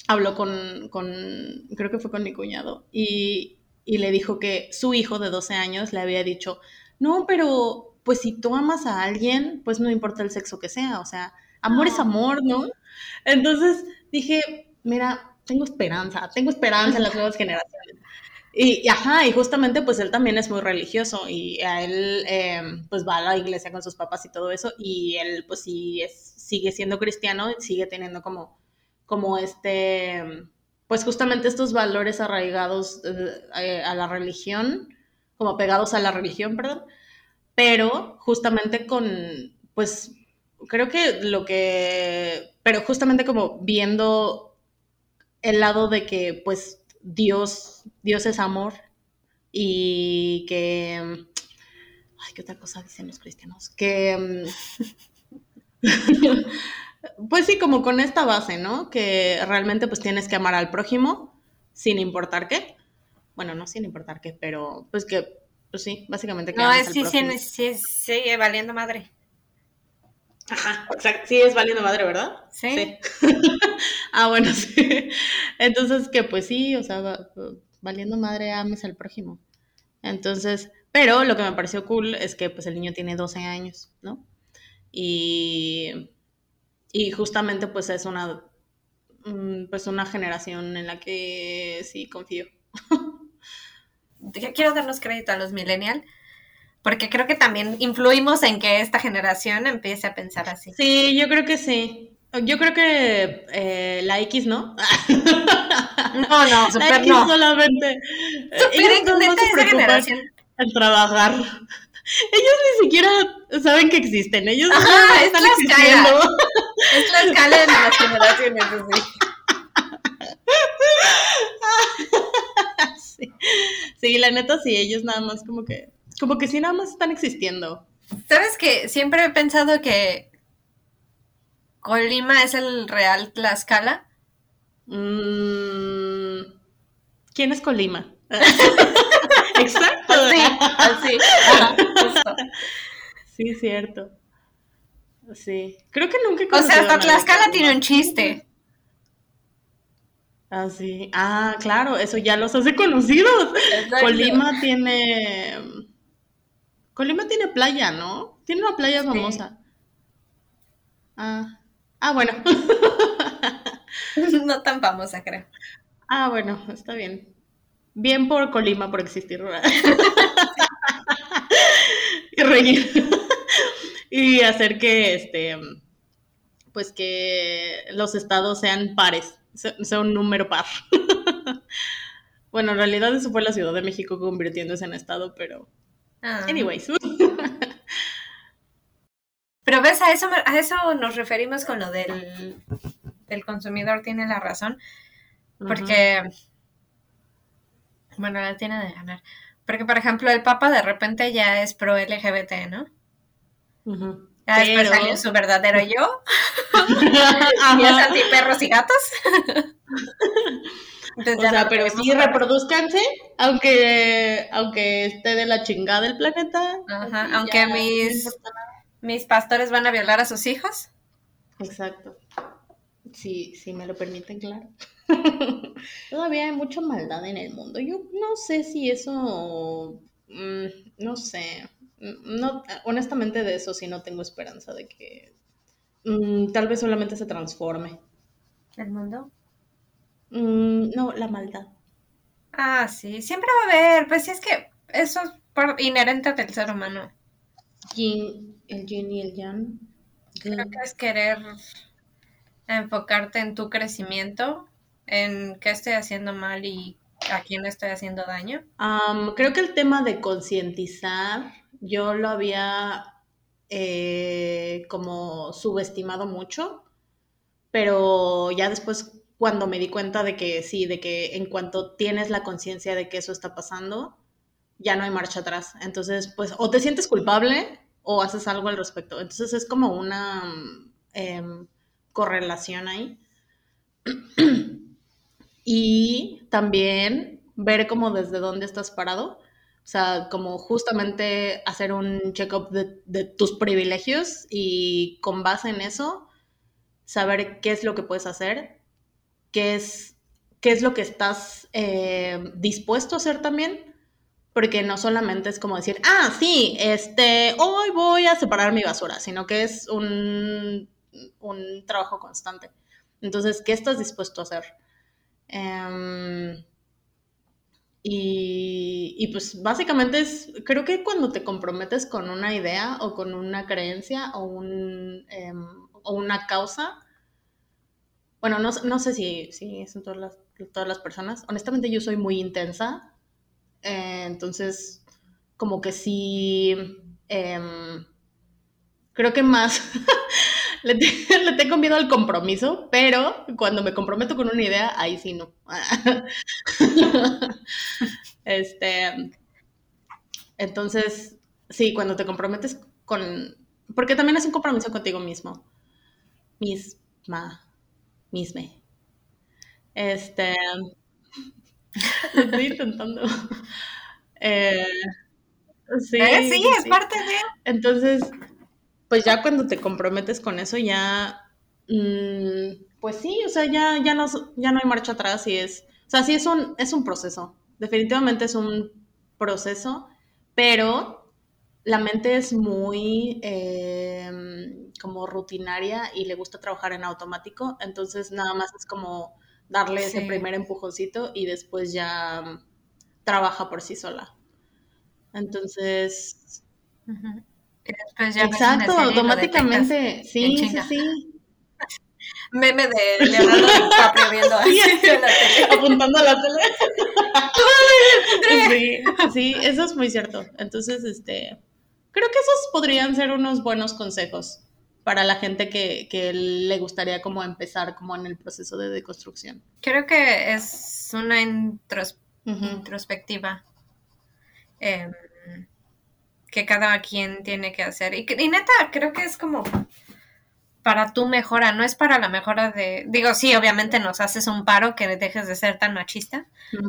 habló con, con, creo que fue con mi cuñado, y, y le dijo que su hijo de 12 años le había dicho, no, pero pues si tú amas a alguien, pues no importa el sexo que sea, o sea, amor es amor, ¿no? Entonces dije, mira, tengo esperanza, tengo esperanza en las nuevas generaciones. Y, y, ajá, y justamente pues él también es muy religioso y a él eh, pues va a la iglesia con sus papás y todo eso y él pues sí es, sigue siendo cristiano y sigue teniendo como, como este, pues justamente estos valores arraigados eh, a la religión, como pegados a la religión, perdón, pero justamente con, pues creo que lo que, pero justamente como viendo el lado de que pues Dios, Dios es amor y que, ay, ¿qué otra cosa dicen los cristianos? Que, [laughs] pues sí, como con esta base, ¿no? Que realmente pues tienes que amar al prójimo sin importar qué. Bueno, no sin importar qué, pero pues que, pues sí, básicamente que No, amas es al sí, prójimo. sí, sí, sigue valiendo madre. Ajá, exacto. Sí, es valiendo madre, ¿verdad? Sí. [laughs] ah, bueno, sí. Entonces, que pues sí, o sea, va- valiendo madre ames al prójimo. Entonces, pero lo que me pareció cool es que pues el niño tiene 12 años, ¿no? Y, y justamente pues es una, mm, pues una generación en la que sí confío. [laughs] Quiero darnos crédito a los millennials, porque creo que también influimos en que esta generación empiece a pensar así. Sí, yo creo que sí. Yo creo que eh, la X, ¿no? [laughs] No, no, La super X no. solamente. Super ellos no neta, se esa preocupan generación. en trabajar. Ellos ni siquiera saben que existen. Ellos Ajá, no es están la existiendo. Es la escala de las generaciones, así. [laughs] sí. sí, la neta, sí, ellos nada más como que. Como que sí, nada más están existiendo. ¿Sabes que Siempre he pensado que Colima es el real Tlaxcala. Mm, ¿Quién es Colima? [laughs] Exacto. Así, así. Ajá, justo. Sí, cierto. Sí. Creo que nunca he O sea, hasta Tlaxcala tiene un chiste. Ah, sí. Ah, claro, eso ya los hace conocidos. Exacto. Colima tiene. Colima tiene playa, ¿no? Tiene una playa famosa. Ah. Ah, bueno. [laughs] No tan famosa, creo. Ah, bueno, está bien. Bien por Colima por existir. [laughs] y reír. y hacer que este pues que los estados sean pares, se- sea un número par. [laughs] bueno, en realidad eso fue la Ciudad de México convirtiéndose en estado, pero Ah. anyways. [laughs] Pero ves, a eso, me- a eso nos referimos con lo del el consumidor tiene la razón. Porque, bueno, la tiene de ganar. Porque, por ejemplo, el Papa de repente ya es pro LGBT, ¿no? Ya después Pero- salió su verdadero yo. [laughs] Y es anti perros y gatos. [laughs] Entonces O ya sea, no pero sí reproduzcanse, aunque, aunque esté de la chingada el planeta. Ajá, así aunque no mis- mis pastores van a violar a sus hijos. Exacto. Sí, sí me lo permiten, claro. [laughs] Todavía hay mucha maldad en el mundo. Yo no sé si eso, mm, no sé, no, honestamente de eso sí no tengo esperanza de que mm, tal vez solamente se transforme. ¿El mundo? Mm, no, la maldad. Ah, sí, siempre va a haber, pues es que eso es por- inherente del ser humano. Yin, el yin y el yang. Creo que es querer enfocarte en tu crecimiento, en qué estoy haciendo mal y a quién estoy haciendo daño. Creo que el tema de concientizar, yo lo había eh, como subestimado mucho, pero ya después cuando me di cuenta de que sí, de que en cuanto tienes la conciencia de que eso está pasando, ya no hay marcha atrás. Entonces, pues o te sientes culpable o haces algo al respecto. Entonces es como una mm, em, correlación ahí. [clears throat] Y también ver como desde dónde estás parado. O sea, como justamente hacer un check-up de, tus privilegios y con base en eso, saber qué es lo que puedes hacer, qué es, qué es lo que estás eh, dispuesto a hacer también, porque no solamente es como decir, ah, sí, este, hoy voy a separar mi basura, sino que es un, un trabajo constante. Entonces, ¿qué estás dispuesto a hacer? Em, y, pues básicamente es, creo que cuando te comprometes con una idea o con una creencia o, un, em, o una causa, bueno, no, no sé si, si es todas las, todas las personas, honestamente yo soy muy intensa, eh, entonces como que sí, em, creo que más [laughs] le, te- [laughs] le tengo miedo al compromiso, pero cuando me comprometo con una idea, ahí sí no. [laughs] este, entonces, sí, cuando te comprometes con, porque también es un compromiso contigo mismo, misma, misme. Este, lo estoy intentando. [laughs] Eh, sí, ¿Eh? Sí, es sí. parte de... Entonces, pues ya cuando te comprometes con eso, ya, mm, pues sí, o sea, ya, ya, no, ya no hay marcha atrás y es, o sea, sí es un, es un proceso, definitivamente es un proceso, pero la mente es muy eh, como rutinaria y le gusta trabajar en automático, entonces nada más es como darle ese primer empujoncito y después ya mm, trabaja por sí sola. Entonces, después ya ves una Exacto, automáticamente. Sí, sí, sí. [laughs] Meme de Leonardo DiCaprio viendo así Sí, en la tele. [laughs] Apuntando a la tele. [laughs] Sí, sí, eso es muy cierto. Entonces, este, creo que esos podrían ser unos buenos consejos para la gente que, que le gustaría como empezar como en el proceso de deconstrucción. Creo que es una intros- introspectiva em, que cada quien tiene que hacer. Y, neta, creo que es como para tu mejora, no es para la mejora de... Digo, sí, obviamente nos haces un paro que dejes de ser tan machista,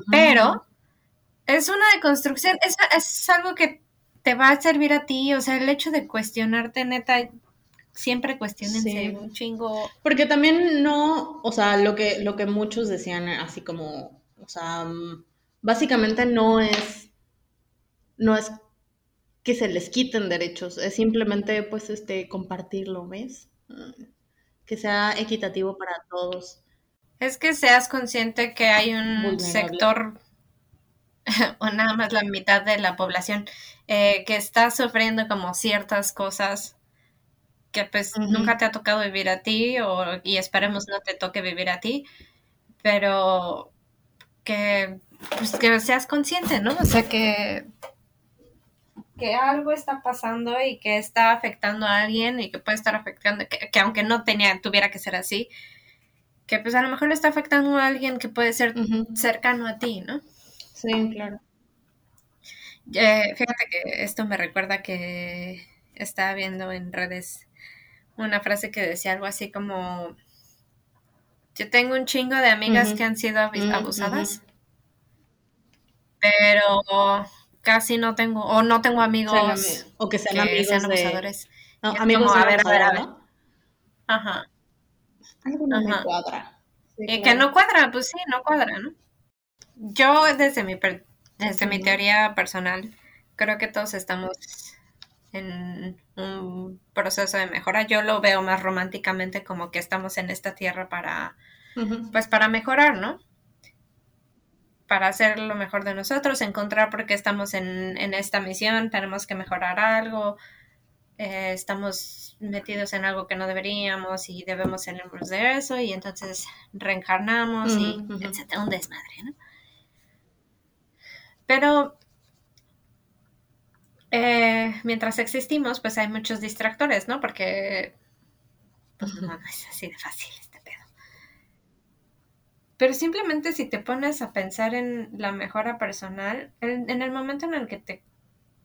pero es una deconstrucción, es, es algo que te va a servir a ti, o sea, el hecho de cuestionarte, neta, siempre cuestionense Sí. un chingo. Porque también no, o sea, lo que, lo que muchos decían así como, o sea, mm, básicamente no es, no es que se les quiten derechos, es simplemente pues este compartirlo, ¿ves? Mm, Que sea equitativo para todos. Es que seas consciente que hay un Vulnerable. sector, [laughs] o nada más la mitad de la población, eh, que está sufriendo como ciertas cosas que pues nunca te ha tocado vivir a ti, o, y esperemos no te toque vivir a ti, pero que, pues, que seas consciente, ¿no? O sea, que, que algo está pasando y que está afectando a alguien y que puede estar afectando, que, que aunque no tenía, tuviera que ser así, que pues a lo mejor le está afectando a alguien que puede ser cercano a ti, ¿no? Sí, claro. Eh, fíjate que esto me recuerda que estaba viendo en redes una frase que decía algo así como Yo tengo un chingo de amigas que han sido abusadas, pero casi no tengo, o no tengo amigos o que sean que amigos sean de... abusadores. No, amigos como, de a ver, a ver, a ¿no? Ajá. Algo no me cuadra. Sí, Y que claro. no cuadra, pues sí, no cuadra, ¿no? Yo, desde mi, per- desde mi teoría personal, creo que todos estamos en un proceso de mejora. Yo lo veo más románticamente como que estamos en esta tierra para, pues para mejorar, ¿no? Para hacer lo mejor de nosotros, encontrar por qué estamos en, en esta misión, tenemos que mejorar algo, eh, estamos metidos en algo que no deberíamos y debemos salirnos de eso y entonces reencarnamos y etcétera, un desmadre, ¿no? Pero eh, mientras existimos, pues hay muchos distractores, ¿no? Porque pues no, no es así de fácil. Pero simplemente si te pones a pensar en la mejora personal, en, en el momento en el que te,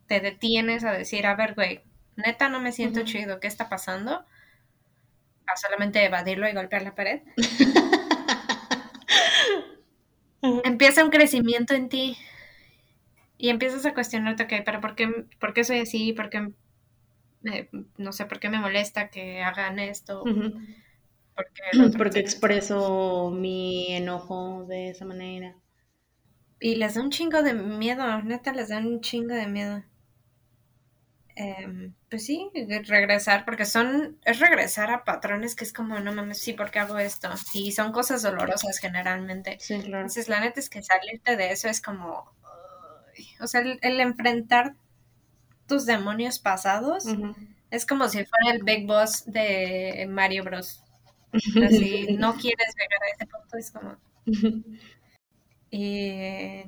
te detienes a decir, a ver, güey, neta no me siento chido, ¿qué está pasando? A solamente evadirlo y golpear la pared. [laughs] Empieza un crecimiento en ti y empiezas a cuestionarte, ok, pero ¿por qué, por qué soy así? ¿Por qué, eh, no sé, por qué me molesta que hagan esto? Ujú. ¿Por [clears throat] Porque expreso mi enojo de esa manera. Y les da un chingo de miedo, neta, les da un chingo de miedo. Em, pues sí, regresar, porque son, es regresar a patrones que es como, no mames, sí, ¿por qué hago esto? Y son cosas dolorosas generalmente. Sí, claro. Entonces, la neta es que salirte de eso es como, o sea, el, el enfrentar tus demonios pasados es como si fuera el Big Boss de Mario Bros. Así, [laughs] no quieres llegar a ese punto, es como... Y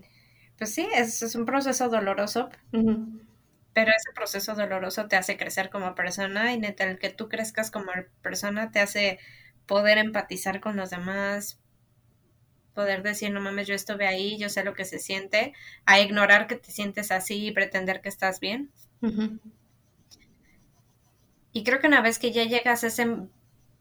pues sí, es, es un proceso doloroso, pero ese proceso doloroso te hace crecer como persona y neta, el que tú crezcas como persona te hace poder empatizar con los demás, poder decir, no mames, yo estuve ahí, yo sé lo que se siente, a ignorar que te sientes así y pretender que estás bien. Y creo que una vez que ya llegas a ese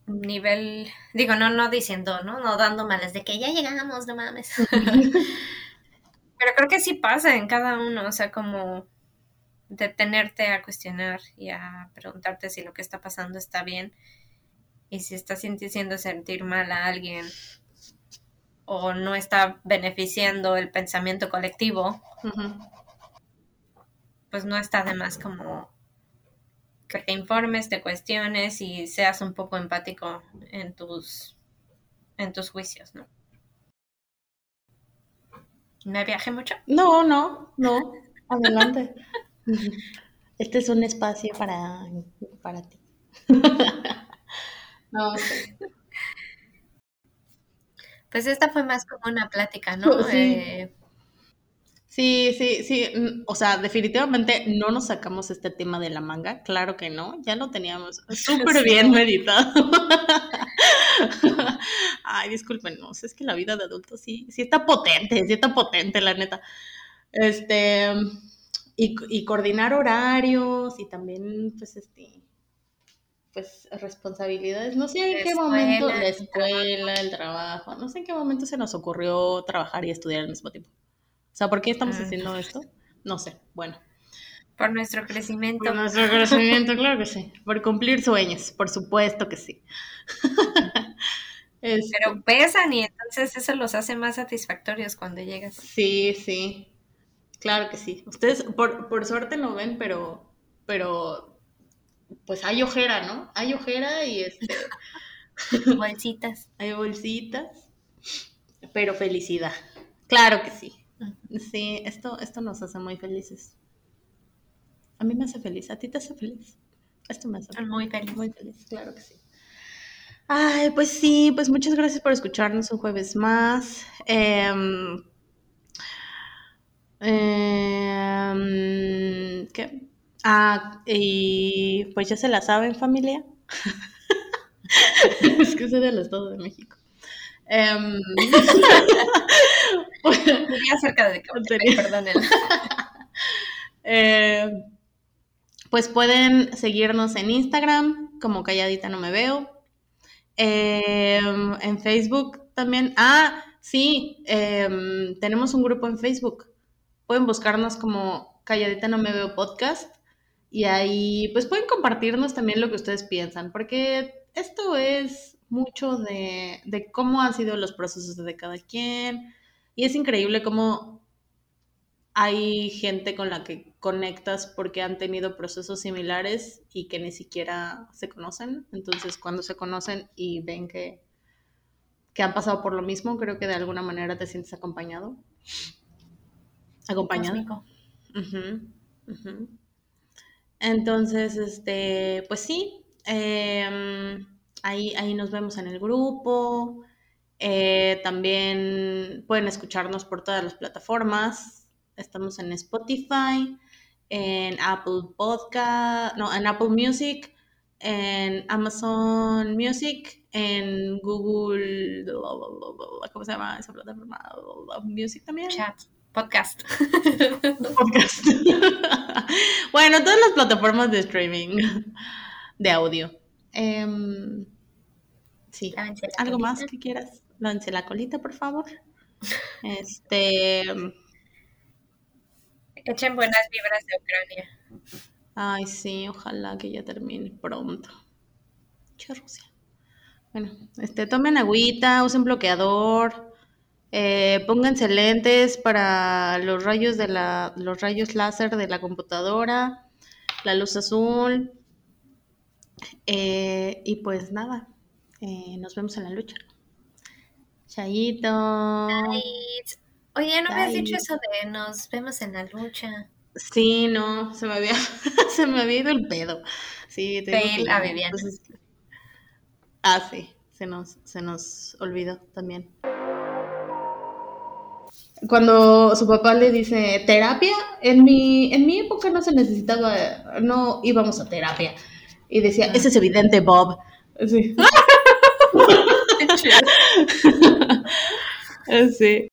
nivel, digo, no, no diciendo, ¿no? No dando males de que ya llegamos, no mames. Pero creo que sí pasa en cada uno, o sea, como detenerte a cuestionar y a preguntarte si lo que está pasando está bien y si está haciendo sentir mal a alguien o no está beneficiando el pensamiento colectivo, pues no está de más como te informes, te cuestiones y seas un poco empático en tus en tus juicios, ¿no? ¿Me viajé mucho? No, no, no. [laughs] Adelante. [laughs] Este es un espacio para, para ti. [laughs] No, sí. Pues esta fue más como una plática, ¿no? Sí. Eh, Sí, sí, sí. mm, O sea, definitivamente no nos sacamos este tema de la manga. Claro que no. Ya lo teníamos [laughs] súper Sí. bien meditado. [laughs] Ay, discúlpenos. Es que la vida de adulto sí, sí está potente, sí está potente, la neta. Este. Y, y coordinar horarios y también, pues, este. Pues responsabilidades. No sé en qué momento. La el escuela, el trabajo. No sé en qué momento se nos ocurrió trabajar y estudiar al mismo tiempo. O sea, ¿por qué estamos Mm. haciendo esto? No sé. Bueno. por nuestro crecimiento. Por nuestro crecimiento, claro que sí. Por cumplir sueños, por supuesto que sí. [laughs] Este, Pero pesan y entonces eso los hace más satisfactorios cuando llegas. Sí, sí. Claro que sí. Ustedes por, por suerte no ven, pero, pero pues hay ojera, ¿no? Hay ojera y este, [laughs] Bolsitas. [laughs] hay bolsitas, pero felicidad. Claro que sí. Sí, esto, esto nos hace muy felices. A mí me hace feliz, a ti te hace feliz. Esto me hace feliz. Muy feliz. Muy feliz, claro que sí. Ay, pues sí, pues muchas gracias por escucharnos un jueves más. Em, em, ¿qué? Ah, y pues ya se la saben, familia. [laughs] es que soy del Estado de México. Em, [laughs] [laughs] de. [laughs] Eh, pues pueden seguirnos en Instagram como Calladita No Me Veo Em, en Facebook también. Ah, sí, em, tenemos un grupo en Facebook. Pueden buscarnos como Calladita No Me Veo Podcast. Y ahí, pues pueden compartirnos también lo que ustedes piensan, porque esto es mucho de, de cómo han sido los procesos de cada quien. Y es increíble cómo hay gente con la que conectas porque han tenido procesos similares y que ni siquiera se conocen. Entonces, cuando se conocen y ven que, que han pasado por lo mismo, creo que de alguna manera te sientes acompañado. Acompañado. Entonces, este, pues sí, em, ahí, ahí nos vemos en el grupo. Eh, también pueden escucharnos por todas las plataformas. Estamos en Spotify, en Apple Podcast, no, en Apple Music, en Amazon Music, en Google, ¿cómo se llama esa plataforma? Music también. Chat, podcast. Podcast. [laughs] bueno, todas las plataformas de streaming de audio. Em, sí. ¿Algo más que quieras? Lance la colita, por favor. [laughs] Este. Echen buenas vibras de Ucrania. Ay, sí, ojalá que ya termine pronto. Che, Rusia. Bueno, este, tomen agüita, usen bloqueador, eh, pónganse lentes para los rayos de la, los rayos láser de la computadora, la luz azul. Eh, y pues nada, eh, nos vemos en la lucha. Chayito. Oye, ¿no me has dicho eso de nos vemos en la lucha? Sí, no, se me había, [laughs] se me había ido el pedo. Sí, tengo a Viviana. ah, sí, se nos, se nos olvidó también. Cuando su papá le dice terapia, en mi, en mi época no se necesitaba, no íbamos a terapia. Y decía, ese es evidente, Bob. Sí. [laughs] sí. [laughs]